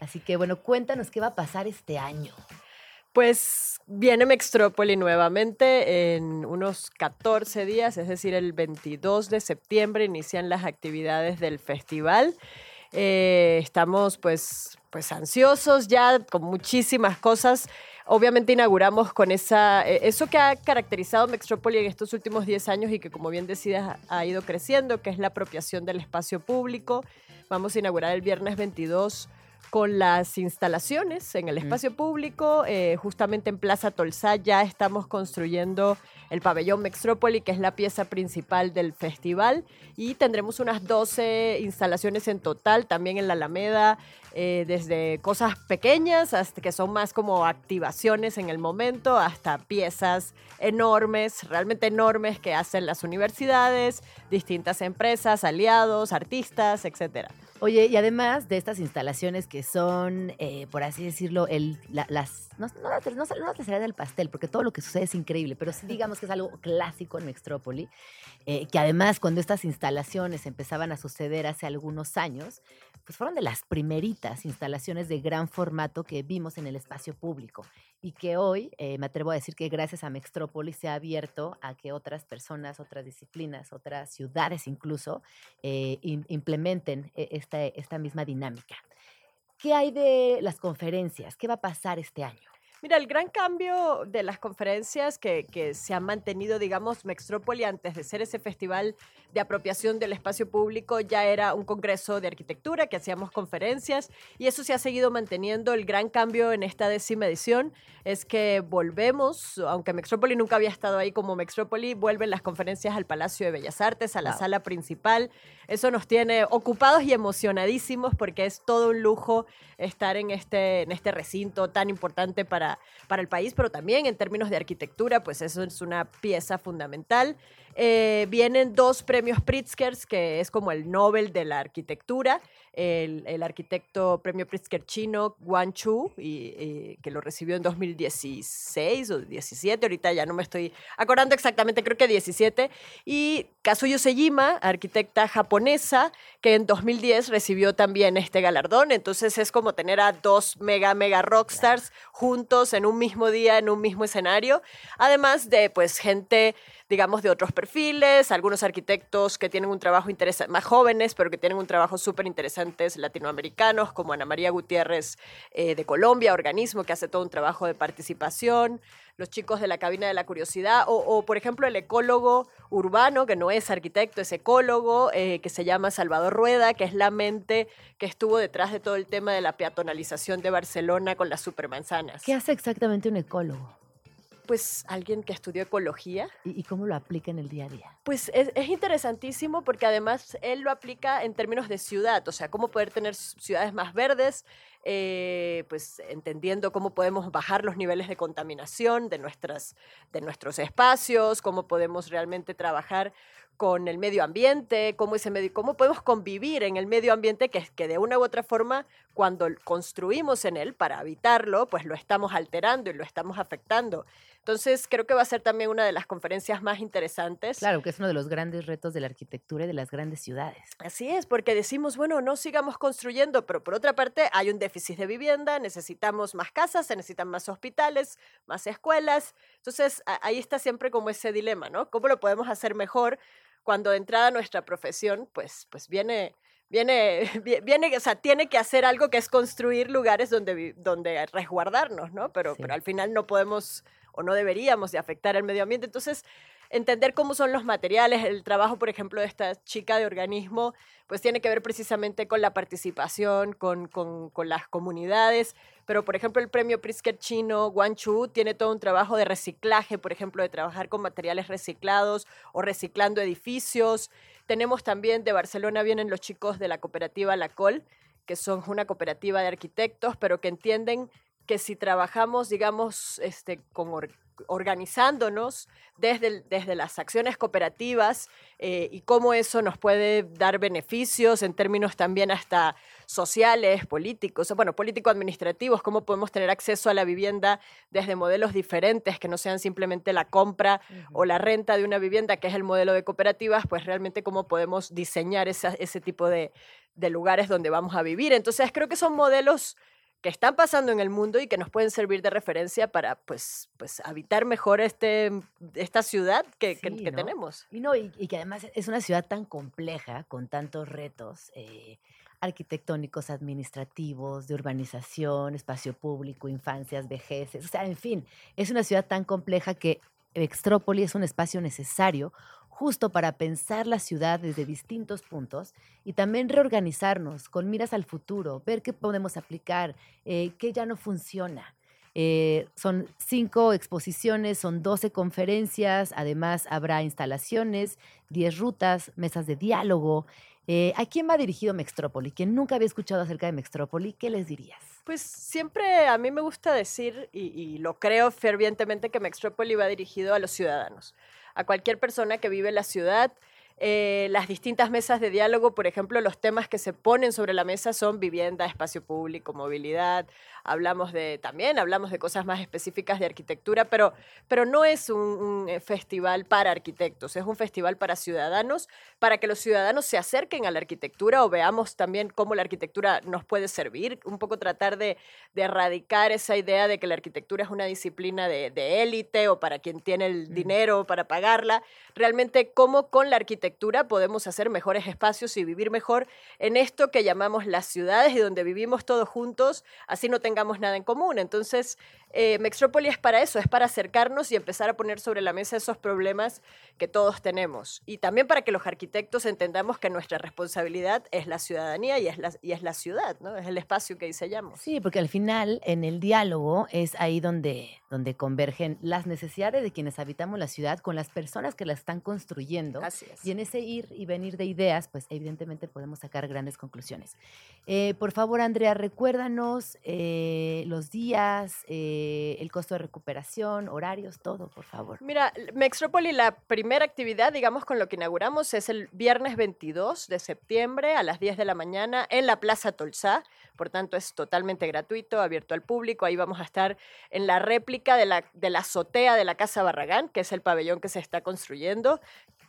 Así que bueno, cuéntanos qué va a pasar este año. Pues viene Mextrópoli nuevamente en unos 14 días, es decir, el 22 de septiembre inician las actividades del festival. Eh, estamos pues, pues ansiosos ya con muchísimas cosas. Obviamente inauguramos con esa, eh, eso que ha caracterizado Mextrópoli en estos últimos 10 años y que como bien decías ha ido creciendo, que es la apropiación del espacio público. Vamos a inaugurar el viernes 22 con las instalaciones en el espacio público. eh, justamente en Plaza Tolsá ya estamos construyendo el pabellón Mextrópoli, que es la pieza principal del festival. Y tendremos unas 12 instalaciones en total, también en la Alameda, eh, desde cosas pequeñas, hasta que son más como activaciones en el momento, hasta piezas enormes, realmente enormes que hacen las universidades, distintas empresas, aliados, artistas, etcétera. Oye, y además de estas instalaciones que son, eh, por así decirlo, el, la- las, no, no, no, no del pastel, porque todo lo que sucede es increíble, pero sí digamos que es algo clásico en Mextrópoli, eh, que además cuando estas instalaciones empezaban a suceder hace algunos años, pues fueron de las primeritas instalaciones de gran formato que vimos en el espacio público y que hoy eh, me atrevo a decir que gracias a Mextrópoli se ha abierto a que otras personas, otras disciplinas, otras ciudades incluso, eh, im- implementen eh, esta, esta misma dinámica. ¿Qué hay de las conferencias? ¿Qué va a pasar este año? Mira, el gran cambio de las conferencias que, que se han mantenido, digamos, Mextrópoli antes de ser ese festival de apropiación del espacio público ya era un congreso de arquitectura que hacíamos conferencias y eso se ha seguido manteniendo. El gran cambio en esta décima edición es que volvemos, aunque Mextrópoli nunca había estado ahí como Mextrópoli, vuelven las conferencias al Palacio de Bellas Artes, a la Wow. sala principal. Eso nos tiene ocupados y emocionadísimos porque es todo un lujo estar en este, en este recinto tan importante para, para el país, pero también en términos de arquitectura, pues eso es una pieza fundamental. Eh, vienen dos premios Pritzkers, que es como el Nobel de la arquitectura. El, el arquitecto premio Pritzker chino, Guan Chu, y, y que lo recibió en 2016 o 17, ahorita ya no me estoy acordando exactamente, creo que 17. Y Kazuyo Sejima, arquitecta japonesa, que en 2010 recibió también este galardón. Entonces es como tener a dos mega, mega rockstars juntos en un mismo día, en un mismo escenario. Además de, pues, gente digamos, de otros perfiles, algunos arquitectos que tienen un trabajo interesante, más jóvenes, pero que tienen un trabajo súper interesantes latinoamericanos, como Ana María Gutiérrez eh, de Colombia, organismo que hace todo un trabajo de participación, los chicos de la cabina de la curiosidad, o, o, por ejemplo el ecólogo urbano, que no es arquitecto, es ecólogo, eh, que se llama Salvador Rueda, que es la mente que estuvo detrás de todo el tema de la peatonalización de Barcelona con las supermanzanas. ¿Qué hace exactamente un ecólogo? Pues alguien que estudió ecología. ¿Y, y cómo lo aplica en el día a día? Pues es, es, interesantísimo porque además él lo aplica en términos de ciudad, o sea, cómo poder tener ciudades más verdes, eh, pues entendiendo cómo podemos bajar los niveles de contaminación de, nuestras, de nuestros espacios, cómo podemos realmente trabajar con el medio ambiente, cómo, ese medio, cómo podemos convivir en el medio ambiente que, que de una u otra forma, cuando construimos en él para habitarlo, pues lo estamos alterando y lo estamos afectando. Entonces, creo que va a ser también una de las conferencias más interesantes. Claro, que es uno de los grandes retos de la arquitectura y de las grandes ciudades. Así es, porque decimos, bueno, no sigamos construyendo, pero por otra parte hay un déficit de vivienda, necesitamos más casas, se necesitan más hospitales, más escuelas. Entonces, ahí está siempre como ese dilema, ¿no? ¿Cómo lo podemos hacer mejor cuando de entrada nuestra profesión, pues, pues viene viene, *laughs* viene, o sea, tiene que hacer algo que es construir lugares donde, donde resguardarnos, ¿no? Pero, sí. pero al final no podemos o no deberíamos de afectar el medio ambiente. Entonces, entender cómo son los materiales, el trabajo, por ejemplo, de esta chica de organismo, pues tiene que ver precisamente con la participación, con, con, con las comunidades. Pero, por ejemplo, el premio Pritzker chino, Guangzhou, tiene todo un trabajo de reciclaje, por ejemplo, de trabajar con materiales reciclados o reciclando edificios. Tenemos también de Barcelona, vienen los chicos de la cooperativa La Col, que son una cooperativa de arquitectos, pero que entienden que si trabajamos, digamos, este, con or organizándonos desde, el, desde las acciones cooperativas eh, y cómo eso nos puede dar beneficios en términos también hasta sociales, políticos, bueno, político-administrativos, cómo podemos tener acceso a la vivienda desde modelos diferentes que no sean simplemente la compra uh -huh. o la renta de una vivienda, que es el modelo de cooperativas, pues realmente cómo podemos diseñar esa, ese tipo de, de lugares donde vamos a vivir. Entonces, creo que son modelos que están pasando en el mundo y que nos pueden servir de referencia para pues, pues habitar mejor este, esta ciudad que, sí, que, que ¿no? tenemos. Y, no, y, y, que además es una ciudad tan compleja, con tantos retos eh, arquitectónicos, administrativos, de urbanización, espacio público, infancias, vejeces, o sea, en fin, es una ciudad tan compleja que Extrópoli es un espacio necesario justo para pensar la ciudad desde distintos puntos y también reorganizarnos con miras al futuro, ver qué podemos aplicar, eh, qué ya no funciona. Eh, son cinco exposiciones, son 12 conferencias, además habrá instalaciones, 10 rutas, mesas de diálogo. Eh, ¿A quién va dirigido Mextrópoli? Quien nunca había escuchado acerca de Mextrópoli, ¿qué les dirías? Pues siempre a mí me gusta decir, y, y lo creo fervientemente, que Mextrópoli va dirigido a los ciudadanos a cualquier persona que vive en la ciudad. Eh, las distintas mesas de diálogo, por ejemplo, los temas que se ponen sobre la mesa son vivienda, espacio público, movilidad. Hablamos de también, hablamos de cosas más específicas de arquitectura, pero, pero no es un, un, festival para arquitectos, es un festival para ciudadanos, para que los ciudadanos se acerquen a la arquitectura o veamos también cómo la arquitectura nos puede servir, un poco tratar de, de erradicar esa idea de que la arquitectura es una disciplina de élite o para quien tiene el dinero para pagarla, realmente cómo con la arquitectura arquitectura podemos hacer mejores espacios y vivir mejor en esto que llamamos las ciudades y donde vivimos todos juntos, así no tengamos nada en común. Entonces, eh, Mextrópoli es para eso, es para acercarnos y empezar a poner sobre la mesa esos problemas que todos tenemos. Y también para que los arquitectos entendamos que nuestra responsabilidad es la ciudadanía y es la, y es la ciudad, ¿no? es el espacio que diseñamos. Sí, porque al final en el diálogo es ahí donde, donde convergen las necesidades de quienes habitamos la ciudad con las personas que la están construyendo. Así es. Y en ese ir y venir de ideas, pues evidentemente podemos sacar grandes conclusiones. Eh, por favor, Andrea, recuérdanos eh, los días, eh, el costo de recuperación, horarios, todo, por favor. Mira, Mextrópoli, la primera actividad, digamos, con lo que inauguramos es el viernes 22 de septiembre a las 10 de la mañana en la Plaza Tolsá. Por tanto, es totalmente gratuito, abierto al público. Ahí vamos a estar en la réplica de la, de la azotea de la Casa Barragán, que es el pabellón que se está construyendo.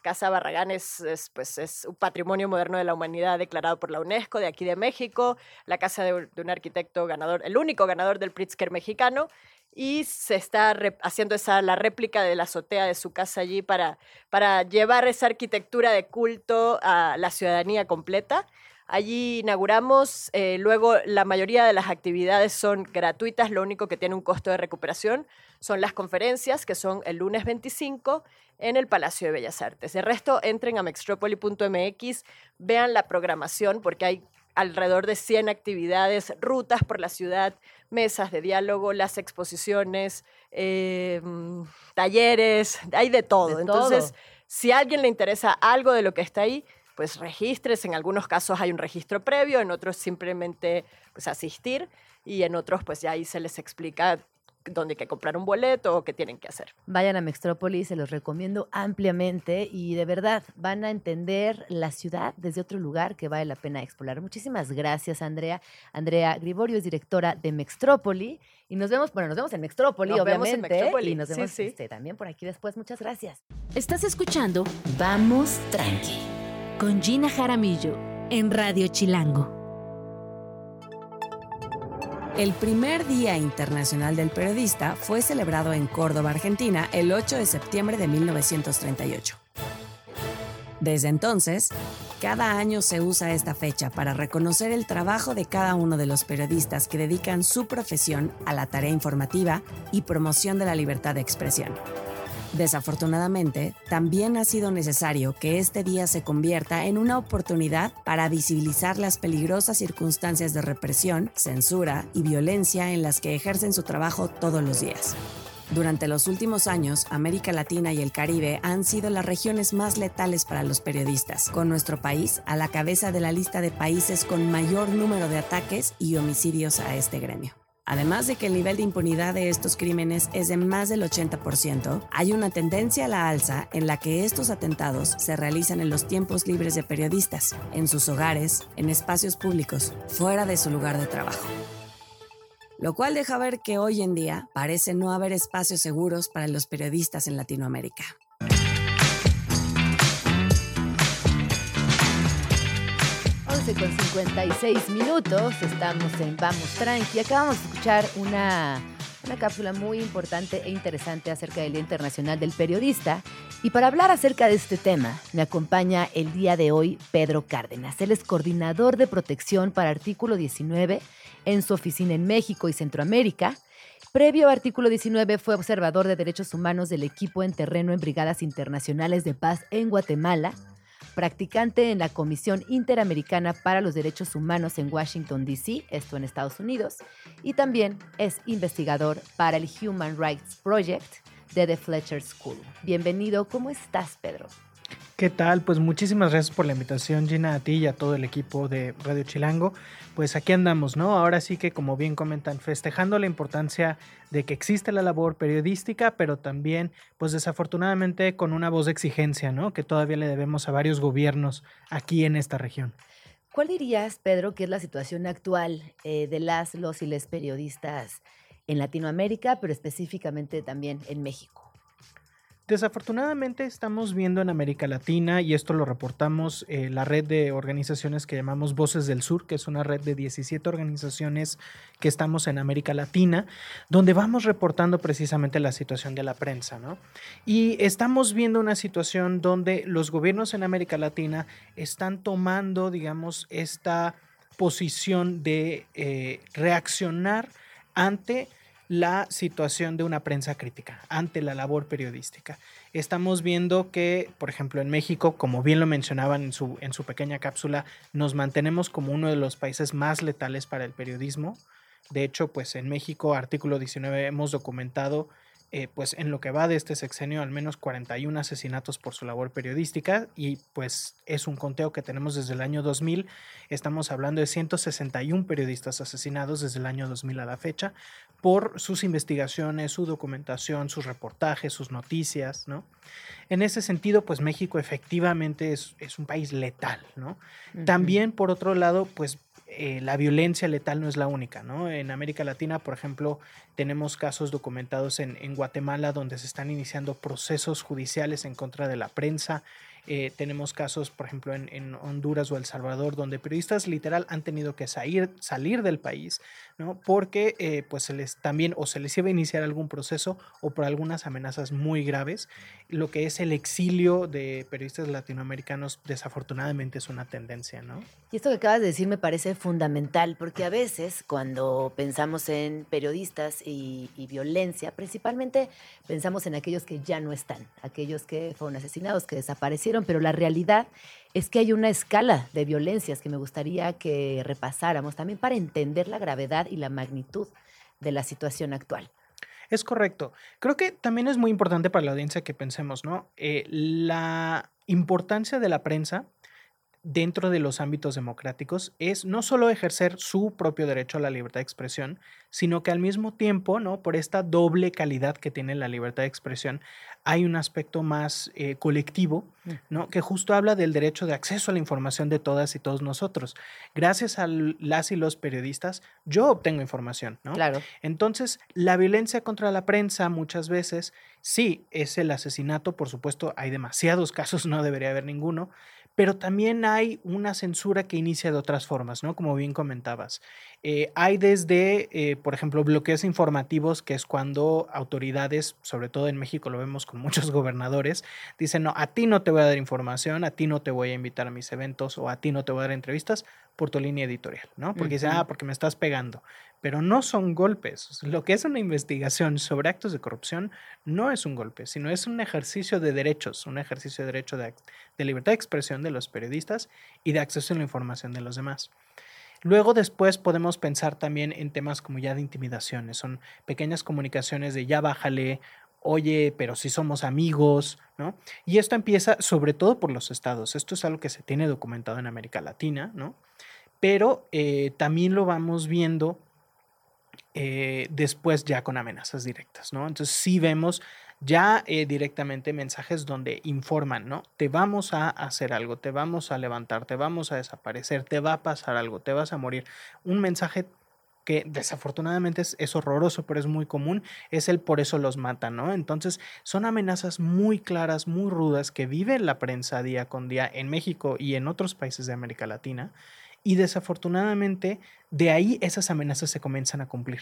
Casa Barragán es, es, pues, es un patrimonio moderno de la humanidad declarado por la UNESCO de aquí de México, la casa de, de un arquitecto ganador, el único ganador del Pritzker mexicano, y se está haciendo esa, la réplica de la azotea de su casa allí para, para llevar esa arquitectura de culto a la ciudadanía completa. Allí inauguramos, eh, luego la mayoría de las actividades son gratuitas, lo único que tiene un costo de recuperación son las conferencias, que son el lunes 25 en el Palacio de Bellas Artes. De resto, entren a mextropoli.mx, vean la programación, porque hay alrededor de 100 actividades, rutas por la ciudad, mesas de diálogo, las exposiciones, eh, mm, talleres, hay de todo. De Entonces, todo. si a alguien le interesa algo de lo que está ahí, pues registres. En algunos casos hay un registro previo, en otros simplemente pues, asistir y en otros pues ya ahí se les explica dónde hay que comprar un boleto o qué tienen que hacer. Vayan a Mextrópolis, se los recomiendo ampliamente y de verdad van a entender la ciudad desde otro lugar que vale la pena explorar. Muchísimas gracias, Andrea. Andrea Griborio es directora de Mextrópoli y nos vemos, bueno, nos vemos en Mextrópoli, Nos vemos en obviamente, Mextrópoli, y nos sí, vemos sí. este, también por aquí después. Muchas gracias. Estás escuchando Vamos tranqui. Con Gina Jaramillo en Radio Chilango. El primer Día Internacional del Periodista fue celebrado en Córdoba, Argentina, el 8 de septiembre de 1938. Desde entonces, cada año se usa esta fecha para reconocer el trabajo de cada uno de los periodistas que dedican su profesión a la tarea informativa y promoción de la libertad de expresión. Desafortunadamente, también ha sido necesario que este día se convierta en una oportunidad para visibilizar las peligrosas circunstancias de represión, censura y violencia en las que ejercen su trabajo todos los días. Durante los últimos años, América Latina y el Caribe han sido las regiones más letales para los periodistas, con nuestro país a la cabeza de la lista de países con mayor número de ataques y homicidios a este gremio. Además de que el nivel de impunidad de estos crímenes es de más del 80%, hay una tendencia a la alza en la que estos atentados se realizan en los tiempos libres de periodistas, en sus hogares, en espacios públicos, fuera de su lugar de trabajo. Lo cual deja ver que hoy en día parece no haber espacios seguros para los periodistas en Latinoamérica. Con 56 minutos, estamos en Vamos Tranqui. Acabamos de escuchar una, una cápsula muy importante e interesante acerca del Día Internacional del Periodista. Y para hablar acerca de este tema, me acompaña el día de hoy Pedro Cárdenas. Él es coordinador de protección para Artículo 19 en su oficina en México y Centroamérica. Previo a Artículo 19 fue observador de derechos humanos del equipo en terreno en Brigadas Internacionales de Paz en Guatemala practicante en la Comisión Interamericana para los Derechos Humanos en Washington, D.C., esto en Estados Unidos, y también es investigador para el Human Rights Project de The Fletcher School. Bienvenido, ¿cómo estás, Pedro? ¿Qué tal? Pues muchísimas gracias por la invitación, Gina, a ti y a todo el equipo de Radio Chilango. Pues aquí andamos, ¿no? Ahora sí que, como bien comentan, festejando la importancia de que existe la labor periodística, pero también, pues desafortunadamente, con una voz de exigencia, ¿no? Que todavía le debemos a varios gobiernos aquí en esta región. ¿Cuál dirías, Pedro, que es la situación actual eh, de las, los y les periodistas en Latinoamérica, pero específicamente también en México? Desafortunadamente estamos viendo en América Latina, y esto lo reportamos eh, la red de organizaciones que llamamos Voces del Sur, que es una red de 17 organizaciones que estamos en América Latina, donde vamos reportando precisamente la situación de la prensa, ¿no? Y estamos viendo una situación donde los gobiernos en América Latina están tomando, digamos, esta posición de eh, reaccionar ante la situación de una prensa crítica, ante la labor periodística. Estamos viendo que, por ejemplo, en México, como bien lo mencionaban en su, en su pequeña cápsula, nos mantenemos como uno de los países más letales para el periodismo. De hecho, pues en México, artículo 19, hemos documentado eh, pues en lo que va de este sexenio al menos 41 asesinatos por su labor periodística y pues es un conteo que tenemos desde el año 2000. Estamos hablando de 161 periodistas asesinados desde el año 2000 a la fecha por sus investigaciones, su documentación, sus reportajes, sus noticias, ¿no? En ese sentido, pues México efectivamente es, es un país letal, ¿no? También, por otro lado, pues eh, la violencia letal no es la única, ¿no? En América Latina, por ejemplo, tenemos casos documentados en, en Guatemala donde se están iniciando procesos judiciales en contra de la prensa. Eh, tenemos casos, por ejemplo, en, en, Honduras o El Salvador, donde periodistas literal han tenido que salir, salir del país, ¿no? Porque eh, pues se les también o se les iba a iniciar algún proceso o por algunas amenazas muy graves. Lo que es el exilio de periodistas latinoamericanos, desafortunadamente, es una tendencia, ¿no? Y esto que acabas de decir me parece fundamental, porque a veces cuando pensamos en periodistas y, y violencia, principalmente pensamos en aquellos que ya no están, aquellos que fueron asesinados, que desaparecieron pero la realidad es que hay una escala de violencias que me gustaría que repasáramos también para entender la gravedad y la magnitud de la situación actual. Es correcto. Creo que también es muy importante para la audiencia que pensemos, ¿no? Eh, la importancia de la prensa dentro de los ámbitos democráticos es no solo ejercer su propio derecho a la libertad de expresión, sino que al mismo tiempo, ¿no? Por esta doble calidad que tiene la libertad de expresión, hay un aspecto más eh, colectivo, ¿no? Que justo habla del derecho de acceso a la información de todas y todos nosotros. Gracias a las y los periodistas, yo obtengo información, ¿no? Claro. Entonces, la violencia contra la prensa muchas veces, sí, es el asesinato, por supuesto, hay demasiados *laughs* casos, no debería haber ninguno, pero también hay una censura que inicia de otras formas, ¿no? Como bien comentabas. Eh, hay desde, eh, por ejemplo, bloqueos informativos, que es cuando autoridades, sobre todo en México lo vemos con *laughs* muchos gobernadores, dicen, no, a ti no te voy a dar información, a ti no te voy a invitar a mis eventos o a ti no te voy a dar entrevistas por tu línea editorial, ¿no? Porque dicen, ah, porque me estás pegando. Pero no son golpes. Lo que es una investigación sobre actos de corrupción no es un golpe, sino es un ejercicio de derechos, un ejercicio de derecho de, de libertad de expresión de los periodistas y de acceso a la información de los demás. Luego después podemos pensar también en temas como ya de intimidaciones, son pequeñas comunicaciones de ya bájale, oye, pero si somos amigos, ¿no? Y esto empieza sobre todo por los estados, esto es algo que se tiene documentado en América Latina, ¿no? Pero eh, también lo vamos viendo eh, después ya con amenazas directas, ¿no? Entonces sí vemos ya eh, directamente mensajes donde informan, ¿no? Te vamos a hacer algo, te vamos a levantar, te vamos a desaparecer, te va a pasar algo, te vas a morir. Un mensaje que desafortunadamente es, horroroso, pero es muy común, es el por eso los matan, ¿no? Entonces son amenazas muy claras, muy rudas que vive la prensa día con día en México y en otros países de América Latina. Y desafortunadamente de ahí esas amenazas se comienzan a cumplir.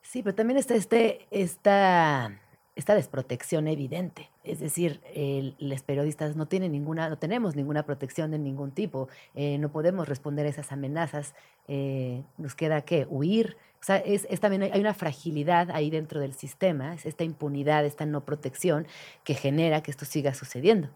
Sí, pero también está este, esta, esta desprotección evidente. Es decir, los periodistas no tienen ninguna, no tenemos ninguna protección de ningún tipo. eh, no podemos responder a esas amenazas. eh, nos queda que huir. O sea, es, es también hay una fragilidad ahí dentro del sistema, es esta impunidad, esta no protección que genera que esto siga sucediendo.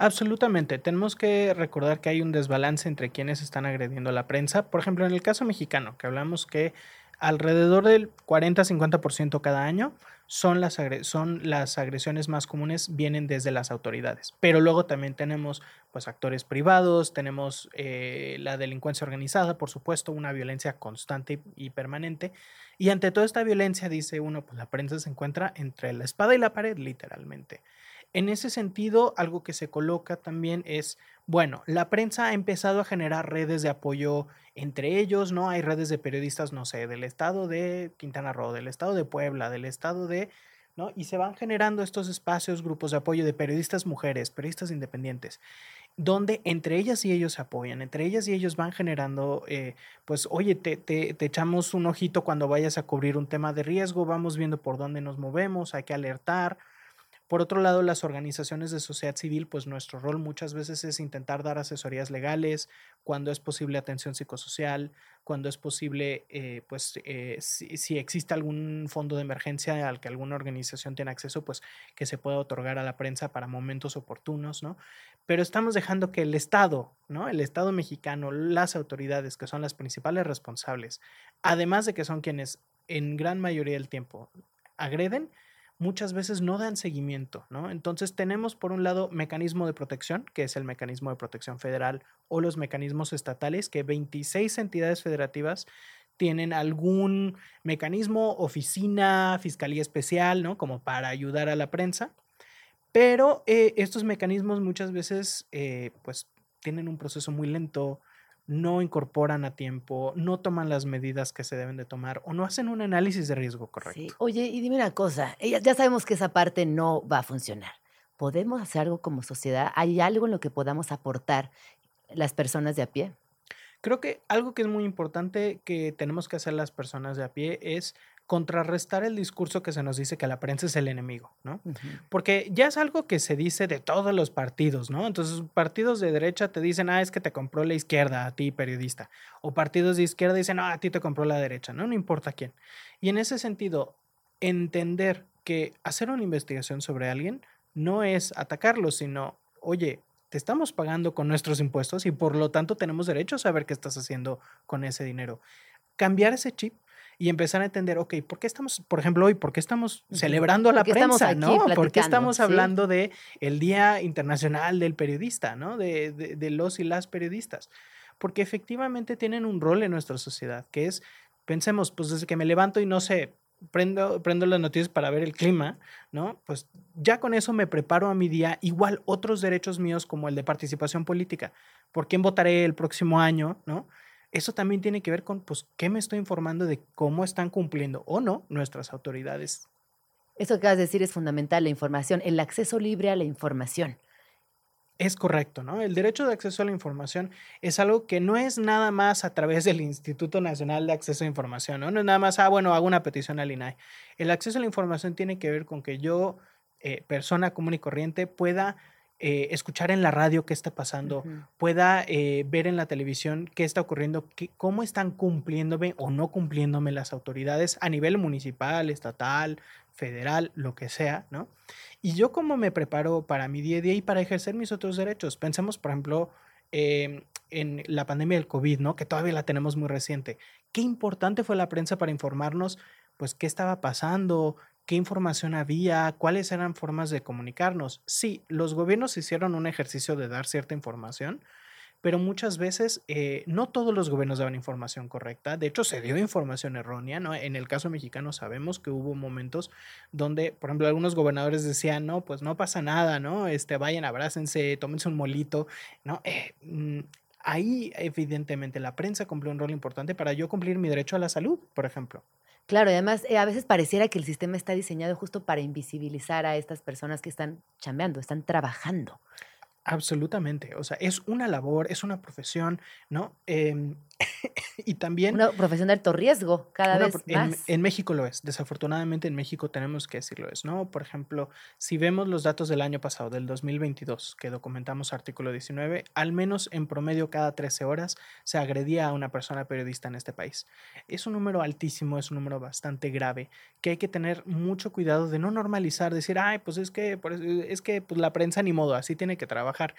Absolutamente. Tenemos que recordar que hay un desbalance entre quienes están agrediendo a la prensa. Por ejemplo, en el caso mexicano, que hablamos que alrededor del 40-50% cada año son las, son las agresiones más comunes, vienen desde las autoridades. Pero luego también tenemos pues, actores privados, tenemos eh, la delincuencia organizada, por supuesto, una violencia constante y permanente. Y ante toda esta violencia, dice uno, pues la prensa se encuentra entre la espada y la pared, literalmente. En ese sentido, algo que se coloca también es, bueno, la prensa ha empezado a generar redes de apoyo entre ellos, ¿no? Hay redes de periodistas, no sé, del estado de Quintana Roo, del estado de Puebla, del estado de, ¿no? Y se van generando estos espacios, grupos de apoyo de periodistas mujeres, periodistas independientes, donde entre ellas y ellos se apoyan, entre ellas y ellos van generando, eh, pues, oye, te, te, te echamos un ojito cuando vayas a cubrir un tema de riesgo, vamos viendo por dónde nos movemos, hay que alertar. Por otro lado, las organizaciones de sociedad civil, pues nuestro rol muchas veces es intentar dar asesorías legales, cuando es posible atención psicosocial, cuando es posible, eh, pues eh, si, si existe algún fondo de emergencia al que alguna organización tiene acceso, pues que se pueda otorgar a la prensa para momentos oportunos, ¿no? Pero estamos dejando que el Estado, ¿no? El Estado mexicano, las autoridades, que son las principales responsables, además de que son quienes en gran mayoría del tiempo agreden, muchas veces no dan seguimiento, ¿no? Entonces tenemos por un lado mecanismo de protección, que es el mecanismo de protección federal o los mecanismos estatales, que 26 entidades federativas tienen algún mecanismo, oficina, fiscalía especial, ¿no? Como para ayudar a la prensa. Pero eh, estos mecanismos muchas veces, eh, pues, tienen un proceso muy lento, no incorporan a tiempo, no toman las medidas que se deben de tomar o no hacen un análisis de riesgo correcto. Sí. Oye, y dime una cosa, ella- ya sabemos que esa parte no va a funcionar. ¿Podemos hacer algo como sociedad? ¿Hay algo en lo que podamos aportar las personas de a pie? Creo que algo que es muy importante que tenemos que hacer las personas de a pie es contrarrestar el discurso que se nos dice que la prensa es el enemigo, ¿no? Porque ya es algo que se dice de todos los partidos, ¿no? Entonces, partidos de derecha te dicen, ah, es que te compró la izquierda, a ti, periodista. O partidos de izquierda dicen, ah, a ti te compró la derecha, ¿no? No importa quién. Y en ese sentido, entender que hacer una investigación sobre alguien no es atacarlo, sino, oye, te estamos pagando con nuestros impuestos y por lo tanto tenemos derecho a saber qué estás haciendo con ese dinero. Cambiar ese chip y empezar a entender, ok, ¿por qué estamos, por ejemplo, hoy, por qué estamos celebrando a la ¿Por qué estamos prensa, ¿no? ¿Por qué estamos Sí. hablando de el Día Internacional del Periodista, ¿no? De, de- de los y las periodistas. Porque efectivamente tienen un rol en nuestra sociedad, que es, pensemos, pues desde que me levanto y no sé, prendo, prendo las noticias para ver el clima, ¿no? Pues ya con eso me preparo a mi día. Igual otros derechos míos como el de participación política. ¿Por quién votaré el próximo año, no? Eso también tiene que ver con, pues, qué me estoy informando de cómo están cumpliendo o no nuestras autoridades. Eso que acabas de decir es fundamental, la información, el acceso libre a la información. Es correcto, ¿no? El derecho de acceso a la información es algo que no es nada más a través del Instituto Nacional de Acceso a Información, ¿no? No es nada más, ah, bueno, hago una petición al INAI. El acceso a la información tiene que ver con que yo, eh, persona común y corriente, pueda eh, escuchar en la radio qué está pasando, Ujú. pueda eh, ver en la televisión qué está ocurriendo, qué- cómo están cumpliéndome o no cumpliéndome las autoridades a nivel municipal, estatal, federal, lo que sea, ¿no? Y yo cómo me preparo para mi día a día y para ejercer mis otros derechos. Pensemos, por ejemplo, em, en la pandemia del COVID, ¿no? Que todavía la tenemos muy reciente. Qué importante fue la prensa para informarnos, pues, qué estaba pasando, qué información había, cuáles eran formas de comunicarnos. Sí, los gobiernos hicieron un ejercicio de dar cierta información, pero muchas veces eh, no todos los gobiernos daban información correcta. De hecho, se dio información errónea, ¿no? En el caso mexicano sabemos que hubo momentos donde, por ejemplo, algunos gobernadores decían, no, pues no pasa nada, ¿no? Este, vayan, abrácense, tómense un molito, ¿no? Eh, mm, ahí, evidentemente, la prensa cumplió un rol importante para yo cumplir mi derecho a la salud, por ejemplo. Claro, y además eh, a veces pareciera que el sistema está diseñado justo para invisibilizar a estas personas que están chambeando, están trabajando. Absolutamente. O sea, es una labor, es una profesión, ¿no? Em, *laughs* y también... Una profesión de alto riesgo, cada Una vez en, más. en México lo es. Desafortunadamente en México tenemos que decirlo es, ¿no? Por ejemplo, si vemos los datos del año pasado, del 2022, que documentamos artículo 19, al menos en promedio cada 13 horas se agredía a una persona periodista en este país. Es un número altísimo, es un número bastante grave, que hay que tener mucho cuidado de no normalizar, decir, ay, pues es que, es que pues, la prensa ni modo, así tiene que trabajar.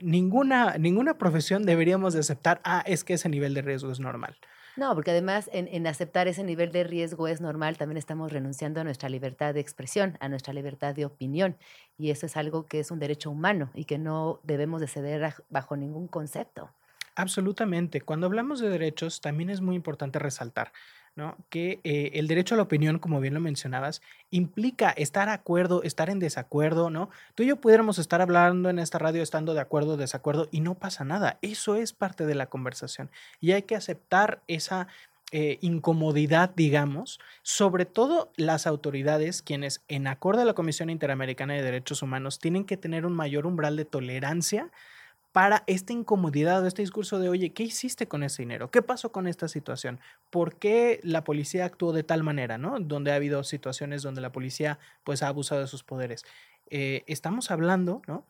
Ninguna, ninguna profesión deberíamos de aceptar, ah, es que ese nivel de riesgo es normal. No, porque además en, en aceptar ese nivel de riesgo es normal, también estamos renunciando a nuestra libertad de expresión, a nuestra libertad de opinión. Y eso es algo que es un derecho humano y que no debemos de ceder a- bajo ningún concepto. Absolutamente. Cuando hablamos de derechos, también es muy importante resaltar ¿no? que eh, el derecho a la opinión, como bien lo mencionabas, implica estar de acuerdo, estar en desacuerdo, ¿no? Tú y yo pudiéramos estar hablando en esta radio estando de acuerdo o desacuerdo y no pasa nada. Eso es parte de la conversación y hay que aceptar esa eh, incomodidad, digamos, sobre todo las autoridades, quienes en acorde a la Comisión Interamericana de Derechos Humanos tienen que tener un mayor umbral de tolerancia para esta incomodidad o este discurso de, oye, ¿qué hiciste con ese dinero? ¿Qué pasó con esta situación? ¿Por qué la policía actuó de tal manera, ¿no? Donde ha habido situaciones donde la policía pues ha abusado de sus poderes. Eh, estamos hablando, ¿no?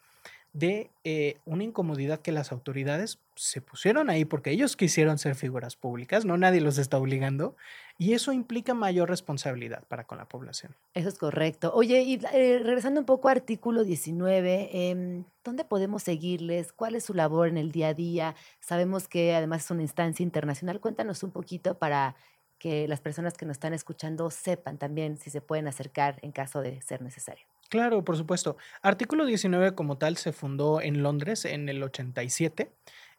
De eh, una incomodidad que las autoridades se pusieron ahí porque ellos quisieron ser figuras públicas, no nadie los está obligando, y eso implica mayor responsabilidad para con la población. Eso es correcto. Oye, y eh, regresando un poco a artículo 19, em, ¿dónde podemos seguirles? ¿Cuál es su labor en el día a día? Sabemos que además es una instancia internacional. Cuéntanos un poquito para que las personas que nos están escuchando sepan también si se pueden acercar en caso de ser necesario. Claro, por supuesto. Artículo 19 como tal se fundó en Londres en el 87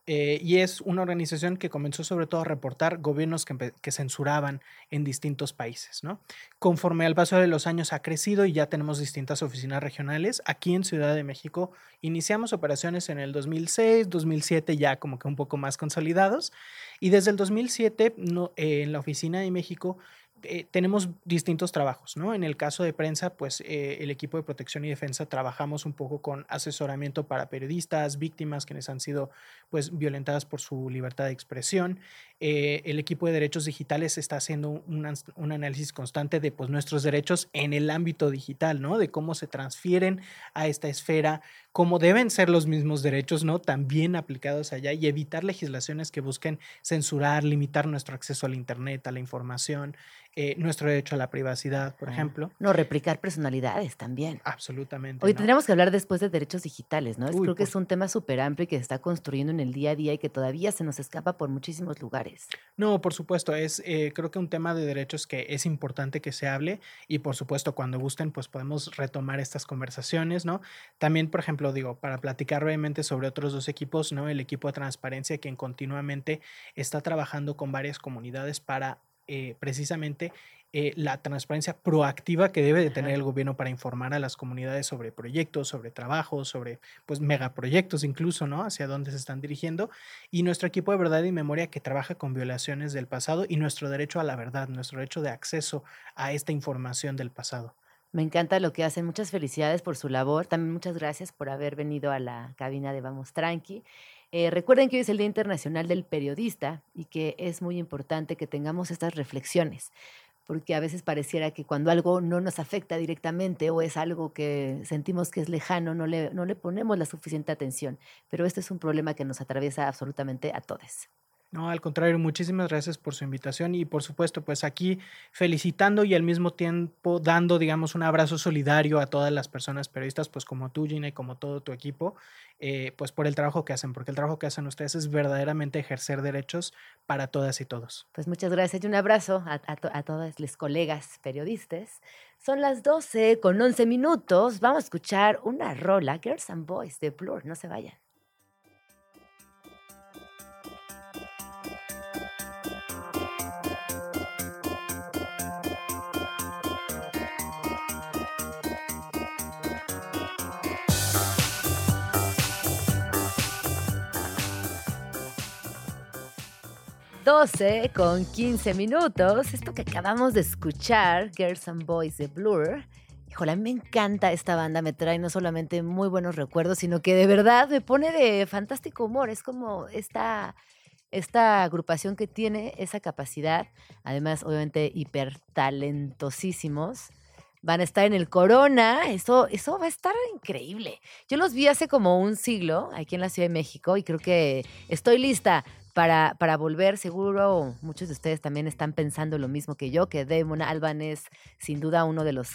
eh, y es una organización que comenzó sobre todo a reportar gobiernos que, censuraban en distintos países. ¿no? Conforme al paso de los años ha crecido y ya tenemos distintas oficinas regionales. Aquí en Ciudad de México iniciamos operaciones en el 2006, 2007 ya como que un poco más consolidados y desde el 2007 no, eh, en la oficina de México eh, tenemos distintos trabajos, ¿no? En el caso de prensa, pues eh, el equipo de protección y defensa trabajamos un poco con asesoramiento para periodistas, víctimas quienes han sido pues violentadas por su libertad de expresión. Eh, el equipo de derechos digitales está haciendo un, análisis constante de pues nuestros derechos en el ámbito digital, ¿no? De cómo se transfieren a esta esfera, cómo deben ser los mismos derechos, ¿no? También aplicados allá y evitar legislaciones que busquen censurar, limitar nuestro acceso al Internet, a la información, eh, nuestro derecho a la privacidad, por Ah, ejemplo. No, replicar personalidades también. Absolutamente. Hoy ¿no? tendríamos que hablar después de derechos digitales, ¿no? Uy, Creo que por es un tema súper amplio y que se está construyendo en el día a día y que todavía se nos escapa por muchísimos lugares. No, por supuesto, es eh, creo que un tema de derechos que es importante que se hable y por supuesto cuando gusten pues podemos retomar estas conversaciones, ¿no? También, por ejemplo, digo, para platicar brevemente sobre otros dos equipos, ¿no? El equipo de transparencia quien continuamente está trabajando con varias comunidades para eh, precisamente eh, la transparencia proactiva que debe de tener el gobierno para informar a las comunidades sobre proyectos, sobre trabajos, sobre pues megaproyectos incluso, ¿no? Hacia dónde se están dirigiendo y nuestro equipo de verdad y memoria que trabaja con violaciones del pasado y nuestro derecho a la verdad, nuestro derecho de acceso a esta información del pasado. Me encanta lo que hacen. Muchas felicidades por su labor. También muchas gracias por haber venido a la cabina de Vamos Tranqui. Eh, recuerden que hoy es el Día Internacional del Periodista y que es muy importante que tengamos estas reflexiones, porque a veces pareciera que cuando algo no nos afecta directamente o es algo que sentimos que es lejano, no le, no le ponemos la suficiente atención. Pero este es un problema que nos atraviesa absolutamente a todos. No, al contrario, muchísimas gracias por su invitación y por supuesto, pues aquí felicitando y al mismo tiempo dando, digamos, un abrazo solidario a todas las personas periodistas, pues como tú, Gina, y como todo tu equipo, eh, pues por el trabajo que hacen, porque el trabajo que hacen ustedes es verdaderamente ejercer derechos para todas y todos. Pues muchas gracias y un abrazo a, a to- a todos los colegas periodistas. Son las 12 con 11 minutos. Vamos a escuchar una rola, Girls and Boys de Blur. No se vayan. Doce con 15 minutos. Esto que acabamos de escuchar, Girls and Boys de Blur. Híjole, me encanta esta banda, me trae no solamente muy buenos recuerdos, sino que de verdad me pone de fantástico humor. Es como esta, esta agrupación que tiene esa capacidad, además obviamente hiper talentosísimos. Van a estar en el Corona, eso, eso va a estar increíble. Yo los vi hace como un siglo aquí en la Ciudad de México y creo que estoy lista para, para volver. Seguro muchos de ustedes también están pensando lo mismo que yo, que Damon Alban es sin duda uno de los,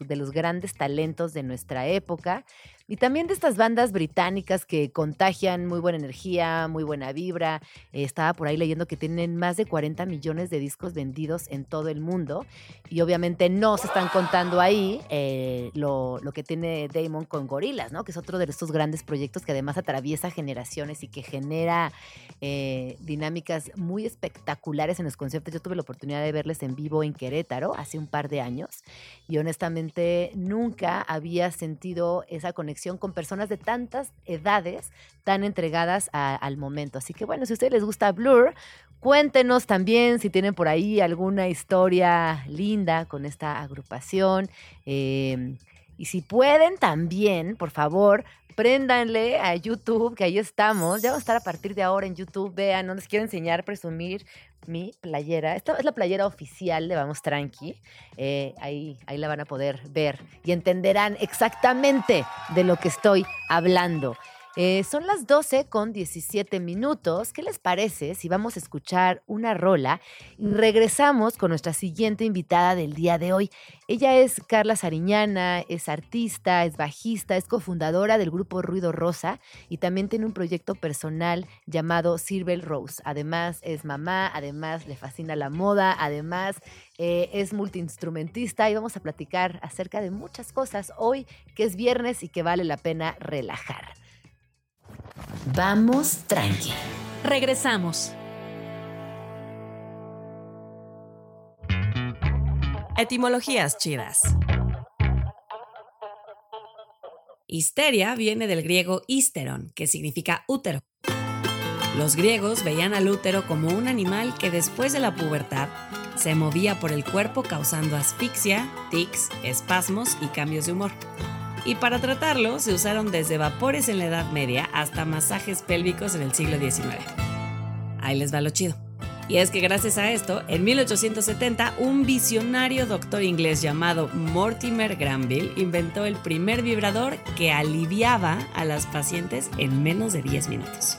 de los grandes talentos de nuestra época. Y también de estas bandas británicas que contagian muy buena energía, muy buena vibra. Eh, estaba por ahí leyendo que tienen más de 40 millones de discos vendidos en todo el mundo. Y obviamente no se están contando ahí eh, lo, lo que tiene Damon con Gorilas, ¿no? Que es otro de estos grandes proyectos que además atraviesa generaciones y que genera eh, dinámicas muy espectaculares en los conciertos. Yo tuve la oportunidad de verles en vivo en Querétaro hace un par de años y honestamente nunca había sentido esa conexión con personas de tantas edades tan entregadas al momento. Así que bueno, si a ustedes les gusta Blur, cuéntenos también si tienen por ahí alguna historia linda con esta agrupación. eh, y si pueden también, por favor, préndanle a YouTube, que ahí estamos. Ya vamos a estar a partir de ahora en YouTube. Vean, no les quiero enseñar, presumir mi playera. Esta es la playera oficial de Vamos Tranqui. Eh, ahí, ahí la van a poder ver y entenderán exactamente de lo que estoy hablando. Eh, son las 12 con 17 minutos. ¿Qué les parece si vamos a escuchar una rola y regresamos con nuestra siguiente invitada del día de hoy? Ella es Carla Sariñana, es artista, es bajista, es cofundadora del grupo Ruido Rosa y también tiene un proyecto personal llamado Silver Rose. Además es mamá, además le fascina la moda, además eh, es multiinstrumentista y vamos a platicar acerca de muchas cosas hoy que es viernes y que vale la pena relajar. Vamos tranqui. Regresamos. Etimologías chidas. Histeria viene del griego histeron, que significa útero. Los griegos veían al útero como un animal que después de la pubertad se movía por el cuerpo causando asfixia, tics, espasmos y cambios de humor. Y para tratarlo se usaron desde vapores en la Edad Media hasta masajes pélvicos en el siglo XIX. Ahí les va lo chido. Y es que gracias a esto, en 1870, un visionario doctor inglés llamado Mortimer Granville inventó el primer vibrador que aliviaba a las pacientes en menos de 10 minutos.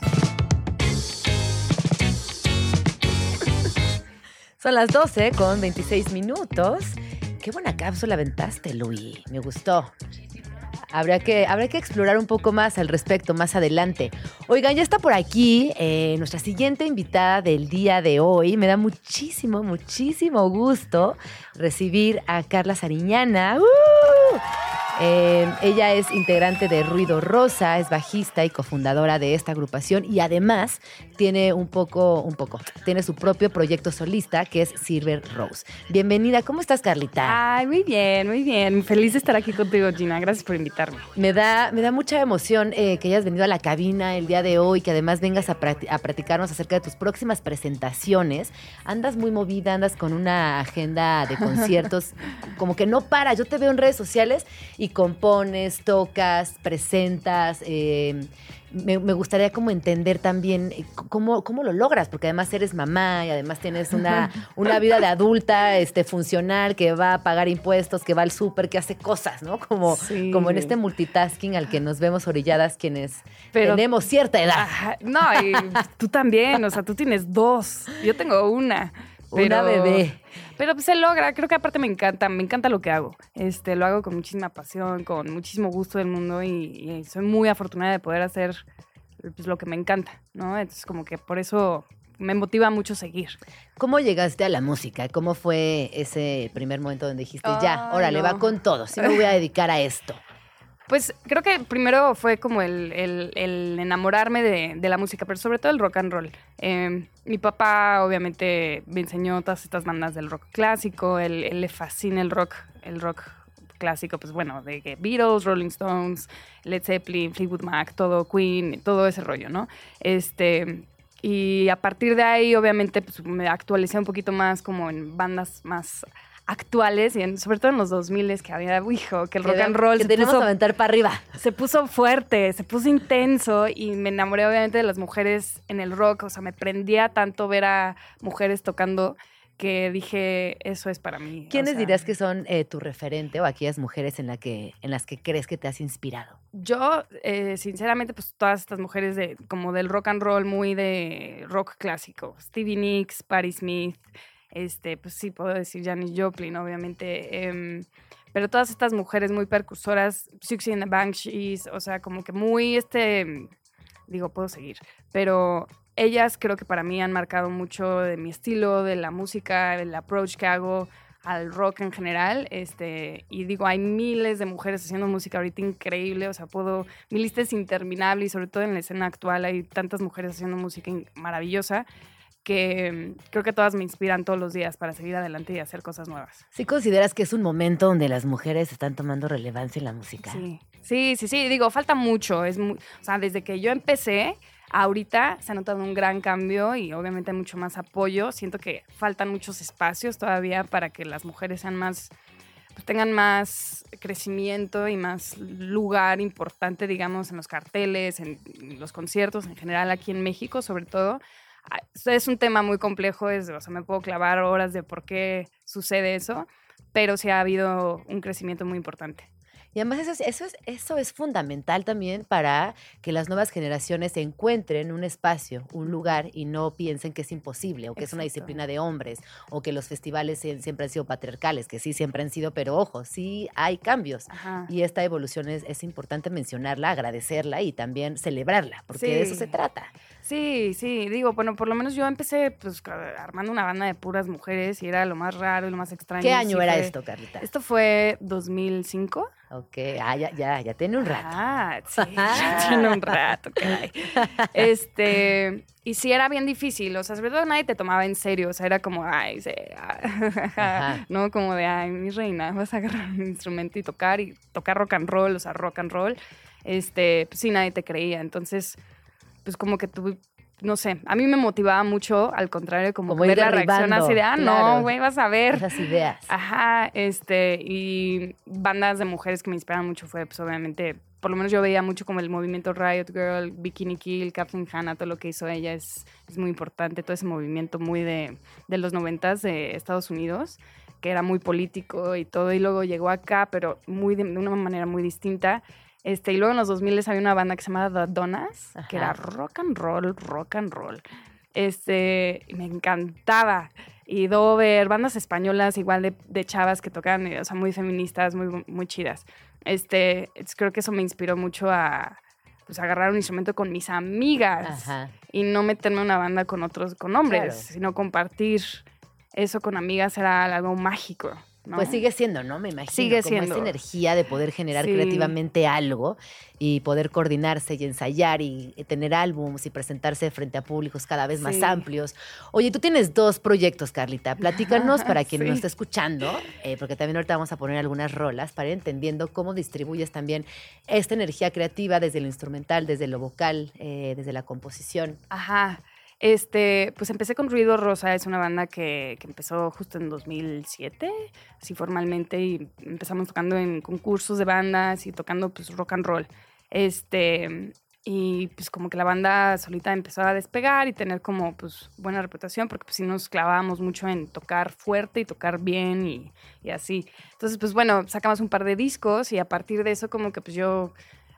Son las 12 con 26 minutos. Qué buena cápsula aventaste, Luis. Me gustó. Habrá que, habrá que explorar un poco más al respecto más adelante. Oigan, ya está por aquí eh, nuestra siguiente invitada del día de hoy. Me da muchísimo, muchísimo gusto recibir a Carla Sariñana. ¡Uh! Eh, ella es integrante de Ruido Rosa, es bajista y cofundadora de esta agrupación y además tiene un poco, un poco, tiene su propio proyecto solista que es Silver Rose. Bienvenida, ¿cómo estás, Carlita? Ay, muy bien, muy bien. Feliz de estar aquí contigo, Gina. Gracias por invitarme. Me da, me da mucha emoción eh, que hayas venido a la cabina el día de hoy, que además vengas a, practi- a platicarnos acerca de tus próximas presentaciones. Andas muy movida, andas con una agenda de conciertos, *laughs* como que no para. Yo te veo en redes sociales y compones, tocas, presentas. eh, me, me gustaría como entender también eh, cómo, cómo lo logras, porque además eres mamá y además tienes una, *laughs* una vida de adulta este, funcional que va a pagar impuestos, que va al súper, que hace cosas, ¿no? Como, Sí. como en este multitasking al que nos vemos orilladas quienes Pero- tenemos cierta edad. Ajá, No, y tú también, o sea, tú tienes dos. Yo tengo una. Una pero- bebé. Pero pues, se logra, creo que aparte me encanta, me encanta lo que hago. Este, lo hago con muchísima pasión, con muchísimo gusto del mundo y, y soy muy afortunada de poder hacer pues, lo que me encanta, ¿no? Entonces como que por eso me motiva mucho seguir. ¿Cómo llegaste a la música? ¿Cómo fue ese primer momento donde dijiste, ya, órale, no. va con todo, sí me voy a dedicar a esto? Pues creo que primero fue como el, el- enamorarme de, de la música, pero sobre todo el rock and roll. Eh, mi papá obviamente me enseñó todas estas bandas del rock clásico, él, él le fascina el rock, el rock clásico, pues bueno, de Beatles, Rolling Stones, Led Zeppelin, Fleetwood Mac, todo Queen, todo ese rollo, ¿no? Este, y a partir de ahí obviamente pues, me actualicé un poquito más como en bandas más actuales y en- sobre todo en los 2000 que había, hijo, que el rock and roll que se tenemos puso- que aventar para arriba. se puso fuerte, se puso intenso y me enamoré obviamente de las mujeres en el rock, o sea, me prendía tanto ver a mujeres tocando que dije, eso es para mí. o ¿Quiénes sea, dirías que son eh, tu referente o aquellas mujeres en, la que, en las que crees que te has inspirado? Yo, eh, sinceramente, pues todas estas mujeres de como del rock and roll, muy de rock clásico, Stevie Nicks, Patti Smith, este, pues sí, puedo decir Janis Joplin, obviamente, em, pero todas estas mujeres muy percursoras, Suxy and the Banshees, o sea, como que muy, este, digo, puedo seguir, pero ellas creo que para mí han marcado mucho de mi estilo, de la música, del approach que hago al rock en general, este, y digo, hay miles de mujeres haciendo música ahorita increíble, o sea, puedo, mi lista es interminable y sobre todo en la escena actual hay tantas mujeres haciendo música maravillosa que creo que todas me inspiran todos los días para seguir adelante y hacer cosas nuevas. ¿Sí consideras que es un momento donde las mujeres están tomando relevancia en la música? Sí, Sí, sí, sí. Digo, falta mucho. Es mu- o sea, desde que yo empecé, ahorita se ha notado un gran cambio y obviamente hay mucho más apoyo. Siento que faltan muchos espacios todavía para que las mujeres sean más, pues, tengan más crecimiento y más lugar importante, digamos, en los carteles, en los conciertos, en general aquí en México, sobre todo. Es un tema muy complejo, es, o sea, me puedo clavar horas de por qué sucede eso, pero sí ha habido un crecimiento muy importante. Y además eso es, eso, es, eso es fundamental también para que las nuevas generaciones encuentren un espacio, un lugar y no piensen que es imposible o que es una Exacto. disciplina de hombres o que los festivales sie- siempre han sido patriarcales, que sí, siempre han sido, pero ojo, sí hay cambios. Ajá. Y esta evolución es, es importante mencionarla, agradecerla y también celebrarla, porque de eso Sí. se trata. Sí, sí, digo, bueno, por lo menos yo empecé pues armando una banda de puras mujeres y era lo más raro y lo más extraño. ¿Qué año sí era fue- esto, Carlita? Esto fue 2005. Ok, ah, ya, ya, ya tiene un rato. Ah, sí, *laughs* ya tiene un rato, caray. Este, y sí era bien difícil, o sea, sobre todo nadie te tomaba en serio, o sea, era como, ay, sí, ah, *laughs* no, como de, ay, mi reina, vas a agarrar un instrumento y tocar, y tocar rock and roll, o sea, rock and roll, este, pues sí, nadie te creía, entonces, pues como que tú, no sé, a mí me motivaba mucho, al contrario, como, Como que ir ver la reacción así de, ah, claro. no, güey, vas a ver. Esas ideas. Ajá, este, y bandas de mujeres que me inspiran mucho fue, pues, obviamente, por lo menos yo veía mucho como el movimiento Riot Girl, Bikini Kill, Kathleen Hanna, todo lo que hizo ella es, es muy importante, todo ese movimiento muy de, de los noventas de Estados Unidos, que era muy político y todo, y luego llegó acá, pero muy de, de una manera muy distinta. Este, y luego en los 2000 había una banda que se llamaba The Donas, que era rock and roll, rock and roll. Este, me encantaba. Y Dover, bandas españolas igual de, de chavas que tocan, eh, o sea, muy feministas, muy, muy chidas. Este, es- creo que eso me inspiró mucho a pues, agarrar un instrumento con mis amigas Ajá. y no meterme en una banda con otros, con hombres, Claro. sino compartir eso con amigas era algo mágico. ¿No? Pues sigue siendo, ¿no? Me imagino. Sigue como siendo. esa energía de poder generar Sí. creativamente algo y poder coordinarse y ensayar y tener álbums y presentarse frente a públicos cada vez más Sí. amplios. Oye, tú tienes dos proyectos, Carlita. Platícanos para *laughs* quien Sí. nos está escuchando, eh, porque también ahorita vamos a poner algunas rolas para ir entendiendo cómo distribuyes también esta energía creativa desde lo instrumental, desde lo vocal, eh, desde la composición. Ajá. Este, pues empecé con Ruido Rosa, es una banda que, que empezó justo en 2007, así formalmente, y empezamos tocando en concursos de bandas y tocando pues rock and roll. Este, y pues como que la banda solita empezó a despegar y tener como pues buena reputación, porque pues sí nos clavábamos mucho en tocar fuerte y tocar bien y, y así. Entonces, pues bueno, sacamos un par de discos y a partir de eso como que pues yo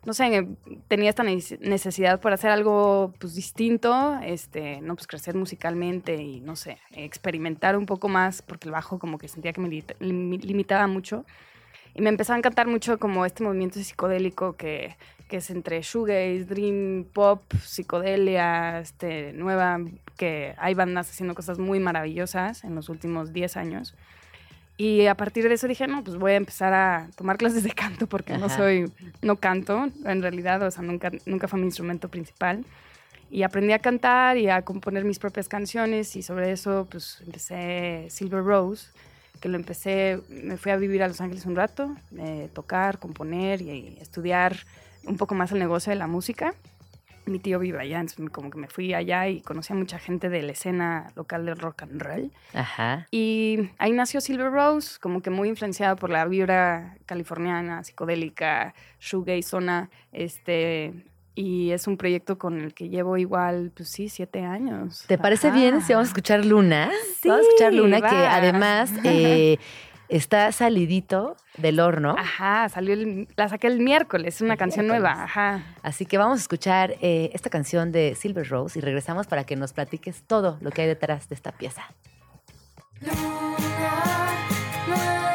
no sé, tenía esta neces- necesidad por hacer algo pues distinto, este, no pues crecer musicalmente y no sé, experimentar un poco más porque el bajo como que sentía que me limita- lim- limitaba mucho. Y me empezó a encantar mucho como este movimiento psicodélico que, que es entre shoegaze, dream pop, psicodelia, este, nueva, que hay bandas haciendo cosas muy maravillosas en los últimos 10 años. Y a partir de eso dije, no, pues voy a empezar a tomar clases de canto porque no Ajá. soy, no canto en realidad, o sea, nunca, nunca fue mi instrumento principal. Y aprendí a cantar y a componer mis propias canciones y sobre eso pues empecé Silver Rose, que lo empecé, me fui a vivir a Los Ángeles un rato, eh, tocar, componer y, y estudiar un poco más el negocio de la música. Mi tío vive allá, entonces como que me fui allá y conocí a mucha gente de la escena local del rock and roll. Ajá. Y ahí nació Silver Rose, como que muy influenciada por la vibra californiana, psicodélica, shoegaze, zona, este, y es un proyecto con el que llevo igual, pues sí, siete años. ¿Te parece bien si vamos a escuchar Luna? Sí, vamos a escuchar Luna, que además eh, *laughs* está salidito del horno. Ajá, salió el- la saqué el miércoles, es una El canción miércoles. nueva, ajá. Así que vamos a escuchar eh, esta canción de Silver Rose y regresamos para que nos platiques todo lo que hay detrás de esta pieza. Desde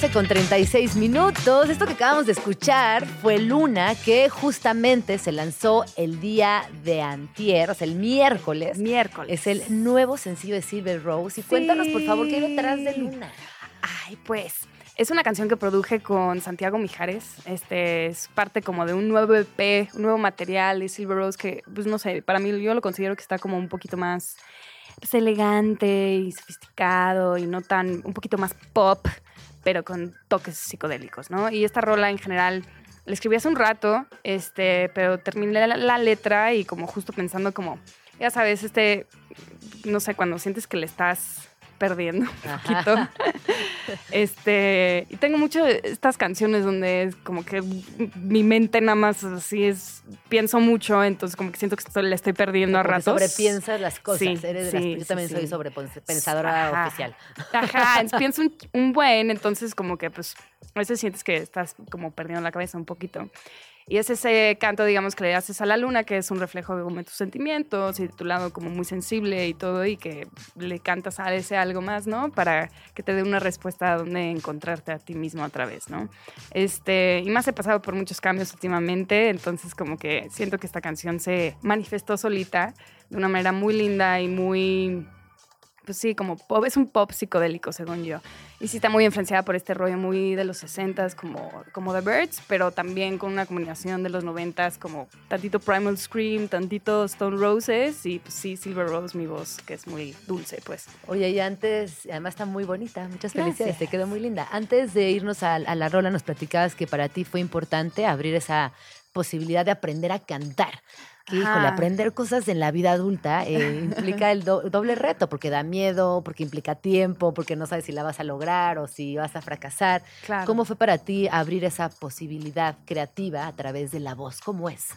12 con 36 minutos. Esto que acabamos de escuchar fue Luna, que justamente se lanzó el día de antier, o sea, el miércoles. Miércoles. Es el nuevo sencillo de Silver Rose. Y cuéntanos, por favor, qué hay detrás de Luna. Ay, pues, Es una canción que produje con Santiago Mijares. Este es parte como de un nuevo EP, un nuevo material de Silver Rose que, pues no sé, para mí yo lo considero que está como un poquito más pues, elegante y sofisticado y no tan, un poquito más pop, pero con toques psicodélicos, ¿no? Y esta rola en general la escribí hace un rato, este, pero terminé la, la letra y como justo pensando como, ya sabes, este, no sé, cuando sientes que le estás perdiendo un poquito. *laughs* Este, y tengo mucho estas canciones donde es como que mi mente nada más así es, pienso mucho, entonces como que siento que estoy- le estoy perdiendo a ratos. sobrepiensas las cosas. Sí, Eres de las- yo también sí. soy sobrepensadora Ajá. oficial. Ajá, *laughs* pienso un, un buen, entonces como que pues a veces sientes que estás como perdiendo la cabeza un poquito. Y es ese canto, digamos, que le haces a la luna, que es un reflejo de de tus sentimientos y de tu lado como muy sensible y todo, y que le cantas a ese algo más, ¿no? Para que te dé una respuesta a dónde encontrarte a ti mismo otra vez, ¿no? Este, y más he pasado por muchos cambios últimamente, entonces como que siento que esta canción se manifestó solita de una manera muy linda y muy pues sí, como pop, es un pop psicodélico, según yo. Y sí está muy influenciada por este rollo muy de los 60s, como, como The Birds, pero también con una combinación de los 90s, como tantito Primal Scream, tantito Stone Roses y pues sí, Silver Rose, mi voz, que es muy dulce, pues. Oye, y antes, además está muy bonita, muchas Gracias. felicidades, te quedó muy linda. Antes de irnos a, a la rola, nos platicabas que para ti fue importante abrir esa posibilidad de aprender a cantar. Que, híjole, aprender cosas en la vida adulta eh, *laughs* implica el do- doble reto, porque da miedo, porque implica tiempo, porque no sabes si la vas a lograr o si vas a fracasar. Claro. ¿Cómo fue para ti abrir esa posibilidad creativa a través de la voz? ¿Cómo es?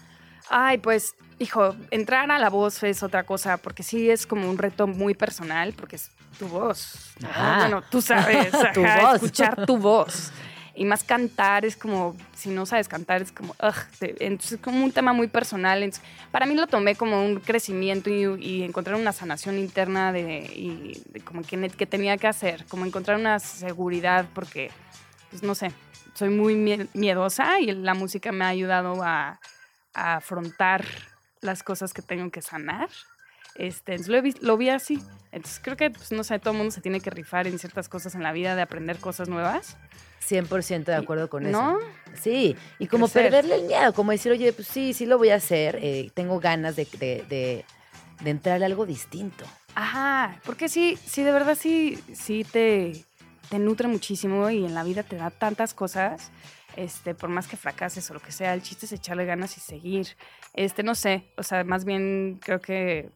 Ay, pues, hijo, entrar a la voz es otra cosa, porque sí es como un reto muy personal, porque es tu voz. Bueno, tú sabes, *laughs* Tu ajá, voz. escuchar tu voz. Y más cantar es como, si no sabes cantar, es como, ugh, entonces es como un tema muy personal. Entonces, para mí lo tomé como un crecimiento y, y encontrar una sanación interna de, y de como que, que tenía que hacer, como encontrar una seguridad, porque, pues no sé, soy muy mie- miedosa y la música me ha ayudado a, a afrontar las cosas que tengo que sanar. Este, entonces lo, he vis- lo vi así. Entonces creo que, pues, no sé, todo el mundo se tiene que rifar en ciertas cosas en la vida, de aprender cosas nuevas. 100% de acuerdo con eso. ¿no? Sí, y como Crecer. perderle el miedo, como decir, oye, pues sí, sí lo voy a hacer, eh, tengo ganas de, de, de, de entrarle a algo distinto. Ajá, porque sí, sí, de verdad sí, sí te, te nutre muchísimo y en la vida te da tantas cosas. Este, por más que fracases o lo que sea, el chiste es echarle ganas y seguir. Este, no sé, o sea, más bien creo que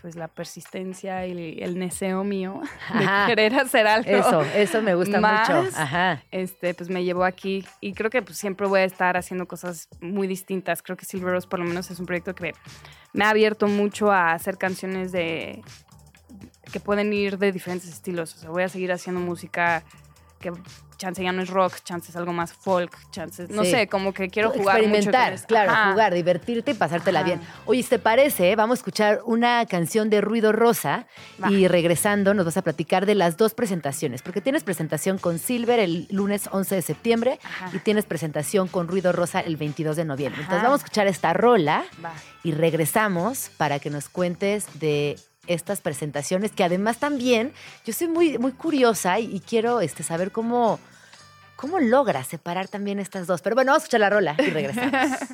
pues la persistencia y el neseo mío de querer hacer algo. Eso, eso me gusta más, mucho. Ajá. Este, pues me llevó aquí y creo que pues siempre voy a estar haciendo cosas muy distintas. Creo que Silver Rose por lo menos es un proyecto que me ha abierto mucho a hacer canciones de que pueden ir de diferentes estilos. O sea, voy a seguir haciendo música que chance ya no es rock, chance es algo más folk, chance, no Sí. sé, como que quiero jugar mucho con Experimentar, esto. claro, Ajá. jugar, divertirte y pasártela Ajá. bien. Oye, ¿te parece? Vamos a escuchar una canción de Ruido Rosa Va. y regresando nos vas a platicar de las dos presentaciones, porque tienes presentación con Silver el lunes 11 de septiembre y tienes presentación con Ruido Rosa el 22 de noviembre. Entonces vamos a escuchar esta rola Va. y regresamos para que nos cuentes de estas presentaciones que además también yo soy muy, muy curiosa y, y quiero este, saber cómo, cómo logras separar también estas dos. Pero bueno, vamos a escuchar la rola y regresamos. *laughs*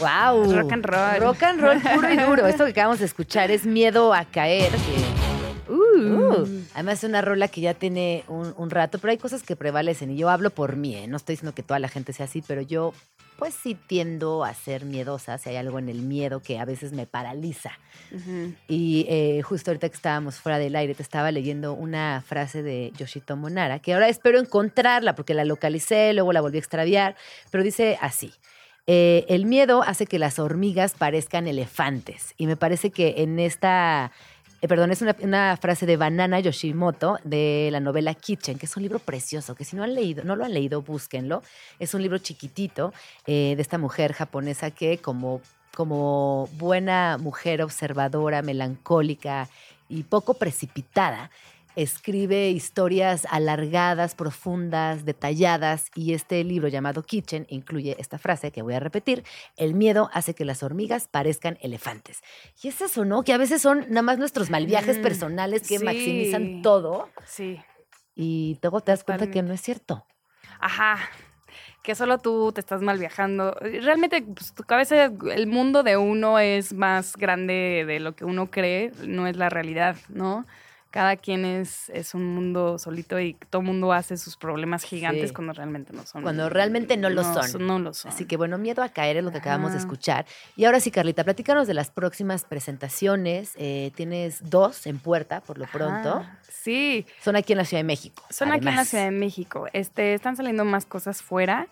Wow. Rock and roll. Rock and roll puro y duro. Esto que acabamos de escuchar es Miedo a Caer. que- Uh, además es una rola que ya tiene un, un rato, pero hay cosas que prevalecen y yo hablo por mí, ¿eh? no estoy diciendo que toda la gente sea así, pero yo pues sí tiendo a ser miedosa, si hay algo en el miedo que a veces me paraliza. Y eh, justo ahorita que estábamos fuera del aire, te estaba leyendo una frase de Yoshitomo Nara, que ahora espero encontrarla porque la localicé, luego la volví a extraviar, pero dice así. eh, el miedo hace que las hormigas parezcan elefantes. Y me parece que en esta, eh, perdón, es una, frase de Banana Yoshimoto de la novela Kitchen, que es un libro precioso, que si no han leído, no lo han leído, búsquenlo. Es un libro chiquitito eh, de esta mujer japonesa que como como buena mujer observadora, melancólica y poco precipitada, escribe historias alargadas, profundas, detalladas y este libro llamado Kitchen incluye esta frase que voy a repetir, el miedo hace que las hormigas parezcan elefantes. Y es eso, ¿no? Que a veces son nada más nuestros mal viajes Mm, personales que sí. maximizan todo Sí. y luego te das cuenta que no es cierto. Ajá. Que solo tú te estás mal viajando. Realmente, pues, tu cabeza, el mundo de uno es más grande de lo que uno cree, no es la realidad, ¿no? Cada quien es, es un mundo solito y todo mundo hace sus problemas gigantes Sí. cuando realmente no son. Cuando realmente no lo son. No lo son. Así que bueno, miedo a caer es lo que acabamos de escuchar. Y ahora sí, Carlita, platícanos de las próximas presentaciones. Eh, tienes dos en puerta, por lo pronto. Ajá, Sí. Son aquí en la Ciudad de México. Son aquí en la. Ciudad de México. Este, están saliendo más cosas fuera,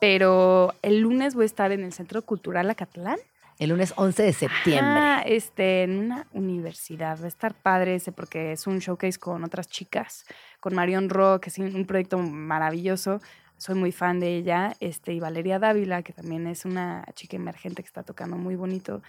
pero el lunes voy a estar en el Centro Cultural Acatlán. El lunes 11 de septiembre. Este, en una universidad. Va a estar padre ese porque es un showcase con otras chicas, con Marion Rock, que es un proyecto maravilloso. Soy muy fan de ella. Este, y Valeria Dávila, que también es una chica emergente que está tocando muy bonito.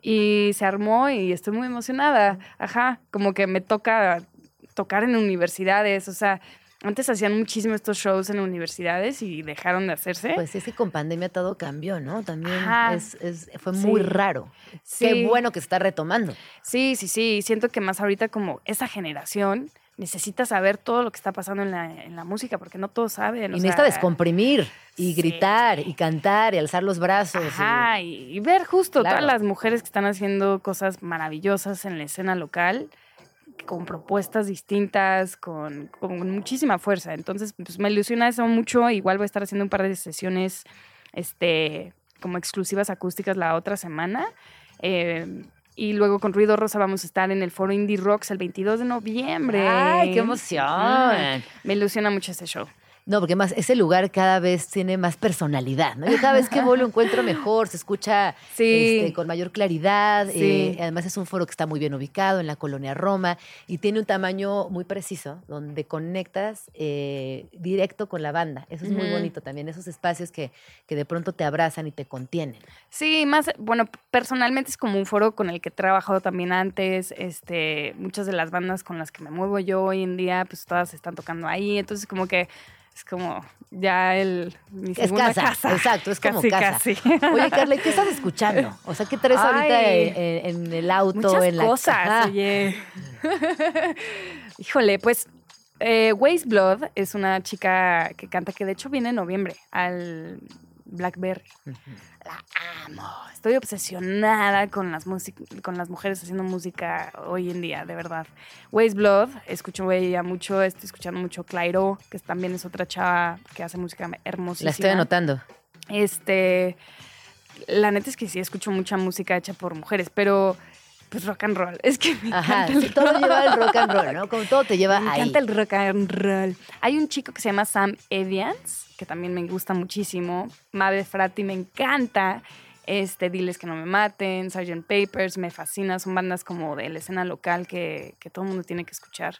Y se armó y estoy muy emocionada. Ajá, como que me toca tocar en universidades. O sea, antes hacían muchísimo estos shows en universidades y dejaron de hacerse. Pues es que con pandemia todo cambió, ¿no? También es, es- fue muy Sí. raro. Sí. Qué bueno que se está retomando. Sí, sí, sí. Siento que más ahorita como esa generación necesita saber todo lo que está pasando en la, en la música, porque no todos saben. Y necesita sea, descomprimir y gritar y cantar y alzar los brazos. y- Ajá, y, y ver justo Claro. todas las mujeres que están haciendo cosas maravillosas en la escena local, con propuestas distintas, con, con muchísima fuerza. Entonces, pues me ilusiona eso mucho. Igual voy a estar haciendo un par de sesiones este, como exclusivas acústicas la otra semana. Eh, y luego con Ruido Rosa vamos a estar en el Foro Indie Rocks el 22 de noviembre. ¡Ay, qué emoción! Mm, me ilusiona mucho ese show. No, porque más ese lugar cada vez tiene más personalidad, ¿no? Yo cada vez que voy lo encuentro mejor, se escucha *laughs* Sí. este, con mayor claridad. Sí. eh, además es un foro que está muy bien ubicado en la colonia Roma y tiene un tamaño muy preciso donde conectas eh, directo con la banda. Eso es muy bonito también, esos espacios que, que de pronto te abrazan y te contienen. Sí, más, bueno, personalmente es como un foro con el que he trabajado también antes. Este, muchas de las bandas con las que me muevo yo hoy en día, pues todas están tocando ahí. Entonces, como que es como ya el mi Es casa, exacto, es como Casi, casa. casi. Oye, Carla, ¿y qué estás *laughs* escuchando? O sea, ¿qué traes ahorita en, en el auto, Muchas en la cosas, oye. *laughs* Híjole, pues eh, Waste Blood es una chica que canta que de hecho viene en noviembre al Blackberry. La amo. Estoy obsesionada con las, con las mujeres haciendo música hoy en día, de verdad. Waste Blood, escucho ella mucho, estoy escuchando mucho Clairo, que también es otra chava que hace música hermosísima. La estoy anotando. Este, la neta es que sí escucho mucha música hecha por mujeres, pero pues rock and roll. *laughs* Es que me Ajá, encanta el sí, todo rock. lleva el rock and roll, ¿no? Como todo te lleva *laughs* Me ahí. encanta el rock and roll. Hay un chico que se llama Sam Evians, que también me gusta muchísimo. Mave Frati me encanta. Este, Diles que no me maten, Sgt. Papers, me fascina. Son bandas como de la escena local que, que todo el mundo tiene que escuchar.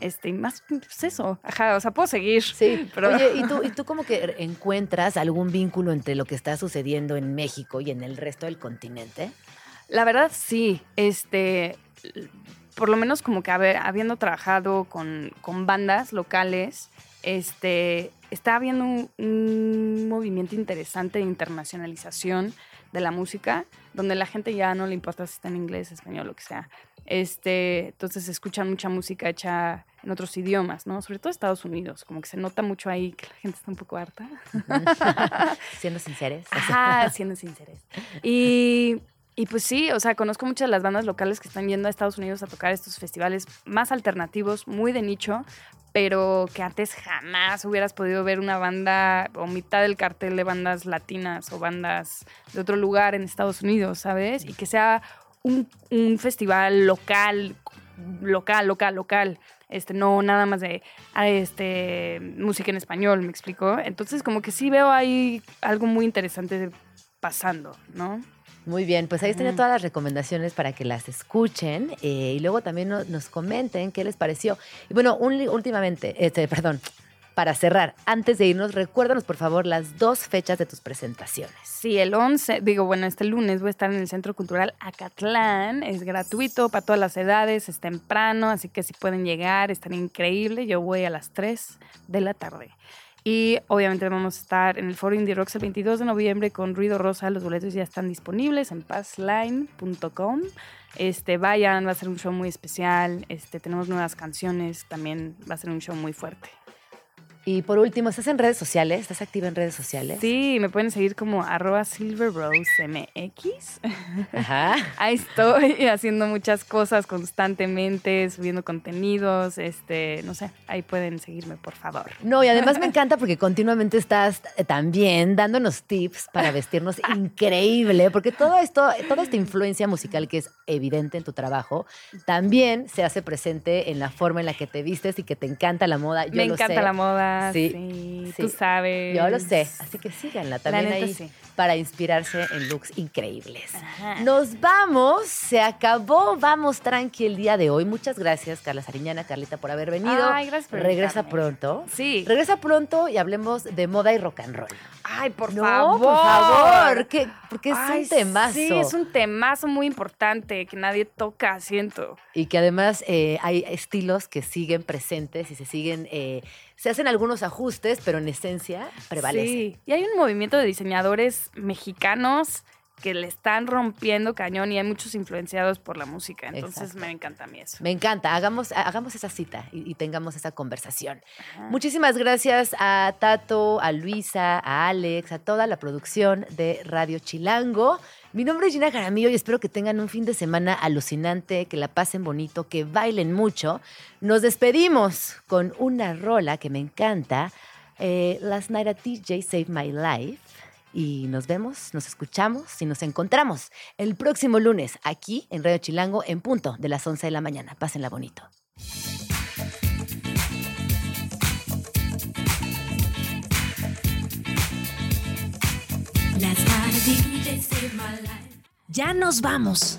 Este, y más, pues eso. Ajá, o sea, puedo seguir. Sí, *laughs* pero Oye, ¿y tú, ¿y tú como que encuentras algún vínculo entre lo que está sucediendo en México y en el resto del continente? La verdad, sí. Este, por lo menos como que haber- habiendo trabajado con, con bandas locales, este, está habiendo un, un movimiento interesante de internacionalización de la música, donde la gente ya no le importa si está en inglés, español, lo que sea. Este, entonces se escucha mucha música hecha en otros idiomas, ¿no? Sobre todo Estados Unidos, como que se nota mucho ahí que la gente está un poco harta. *laughs* Siendo sinceros. Ajá, siendo sinceros. Y, y pues sí, o sea, conozco muchas de las bandas locales que están yendo a Estados Unidos a tocar estos festivales más alternativos, muy de nicho, pero que antes jamás hubieras podido ver una banda o mitad del cartel de bandas latinas o bandas de otro lugar en Estados Unidos, ¿sabes? Y que sea un, festival local, local, local, local. Este, no nada más de ah, este, música en español, ¿me explico? Entonces, como que sí veo ahí algo muy interesante pasando, ¿no? Muy bien, pues ahí Ujú. todas las recomendaciones para que las escuchen eh, y luego también no- nos comenten qué les pareció. Y bueno, un últimamente, este, perdón, para cerrar, antes de irnos, recuérdanos por favor las dos fechas de tus presentaciones. Sí, el 11, digo, bueno, este lunes voy a estar en el Centro Cultural Acatlán. Es gratuito para todas las edades, es temprano, así que si pueden llegar, están increíble. Yo voy a las 3 de la tarde. Y obviamente vamos a estar en el Foro Indie Rocks el 22 de noviembre con Ruido Rosa. Los boletos ya están disponibles en passline.com. Este, vayan, va a ser un show muy especial. Este, tenemos nuevas canciones, también va a ser un show muy fuerte. Y por último, ¿estás en redes sociales? ¿Estás activa en redes sociales? Sí, me pueden seguir como arroba silverrosemx. Ajá. *laughs* Ahí estoy *laughs* haciendo muchas cosas constantemente, subiendo contenidos, este, no sé, ahí pueden seguirme, por favor. No, y además me *laughs* encanta porque continuamente estás eh, también dándonos tips para vestirnos increíble, porque todo esto, toda esta influencia musical que es evidente en tu trabajo, también se hace presente en la forma en la que te vistes y que te encanta la moda. Yo me lo encanta sé. la moda, Sí, sí, sí. tú sabes. Yo lo sé, así que síganla también neta, ahí sí. para inspirarse en looks increíbles. Nos vamos, se acabó, vamos tranqui el día de hoy. Muchas gracias, Carla Sariñana, Carlita, por haber venido. Ay, gracias por Regresa invitarme. pronto. Sí. Regresa pronto y hablemos de moda y rock and roll. Ay, por no, favor. por favor, que- porque es Ay, un temazo. Sí, es un temazo muy importante que nadie toca, siento. Y que además eh, hay estilos que siguen presentes y se siguen, eh, se hacen algunos ajustes, pero en esencia prevalece. Sí, y hay un movimiento de diseñadores mexicanos que le están rompiendo cañón y hay muchos influenciados por la música. Entonces Exacto. me encanta a mí eso. Me encanta, hagamos, hagamos esa cita y, y tengamos esa conversación. Muchísimas gracias a Tato, a Luisa, a Alex, a toda la producción de Radio Chilango. Mi nombre es Gina Jaramillo y espero que tengan un fin de semana alucinante, que la pasen bonito, que bailen mucho. Nos despedimos con una rola que me encanta, eh, Last Night at DJ Saved My Life. Y nos vemos, nos escuchamos y nos encontramos el próximo lunes aquí en Radio Chilango en punto de las 11 de la mañana. Pásenla bonito. Ya nos vamos.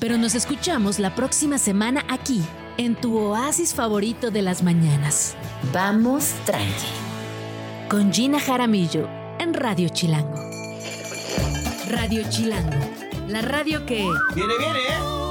Pero nos escuchamos la próxima semana aquí, en tu oasis favorito de las mañanas. Vamos tranqui. Con Gina Jaramillo, en Radio Chilango. Radio Chilango, la radio que... Viene, viene, ¿eh?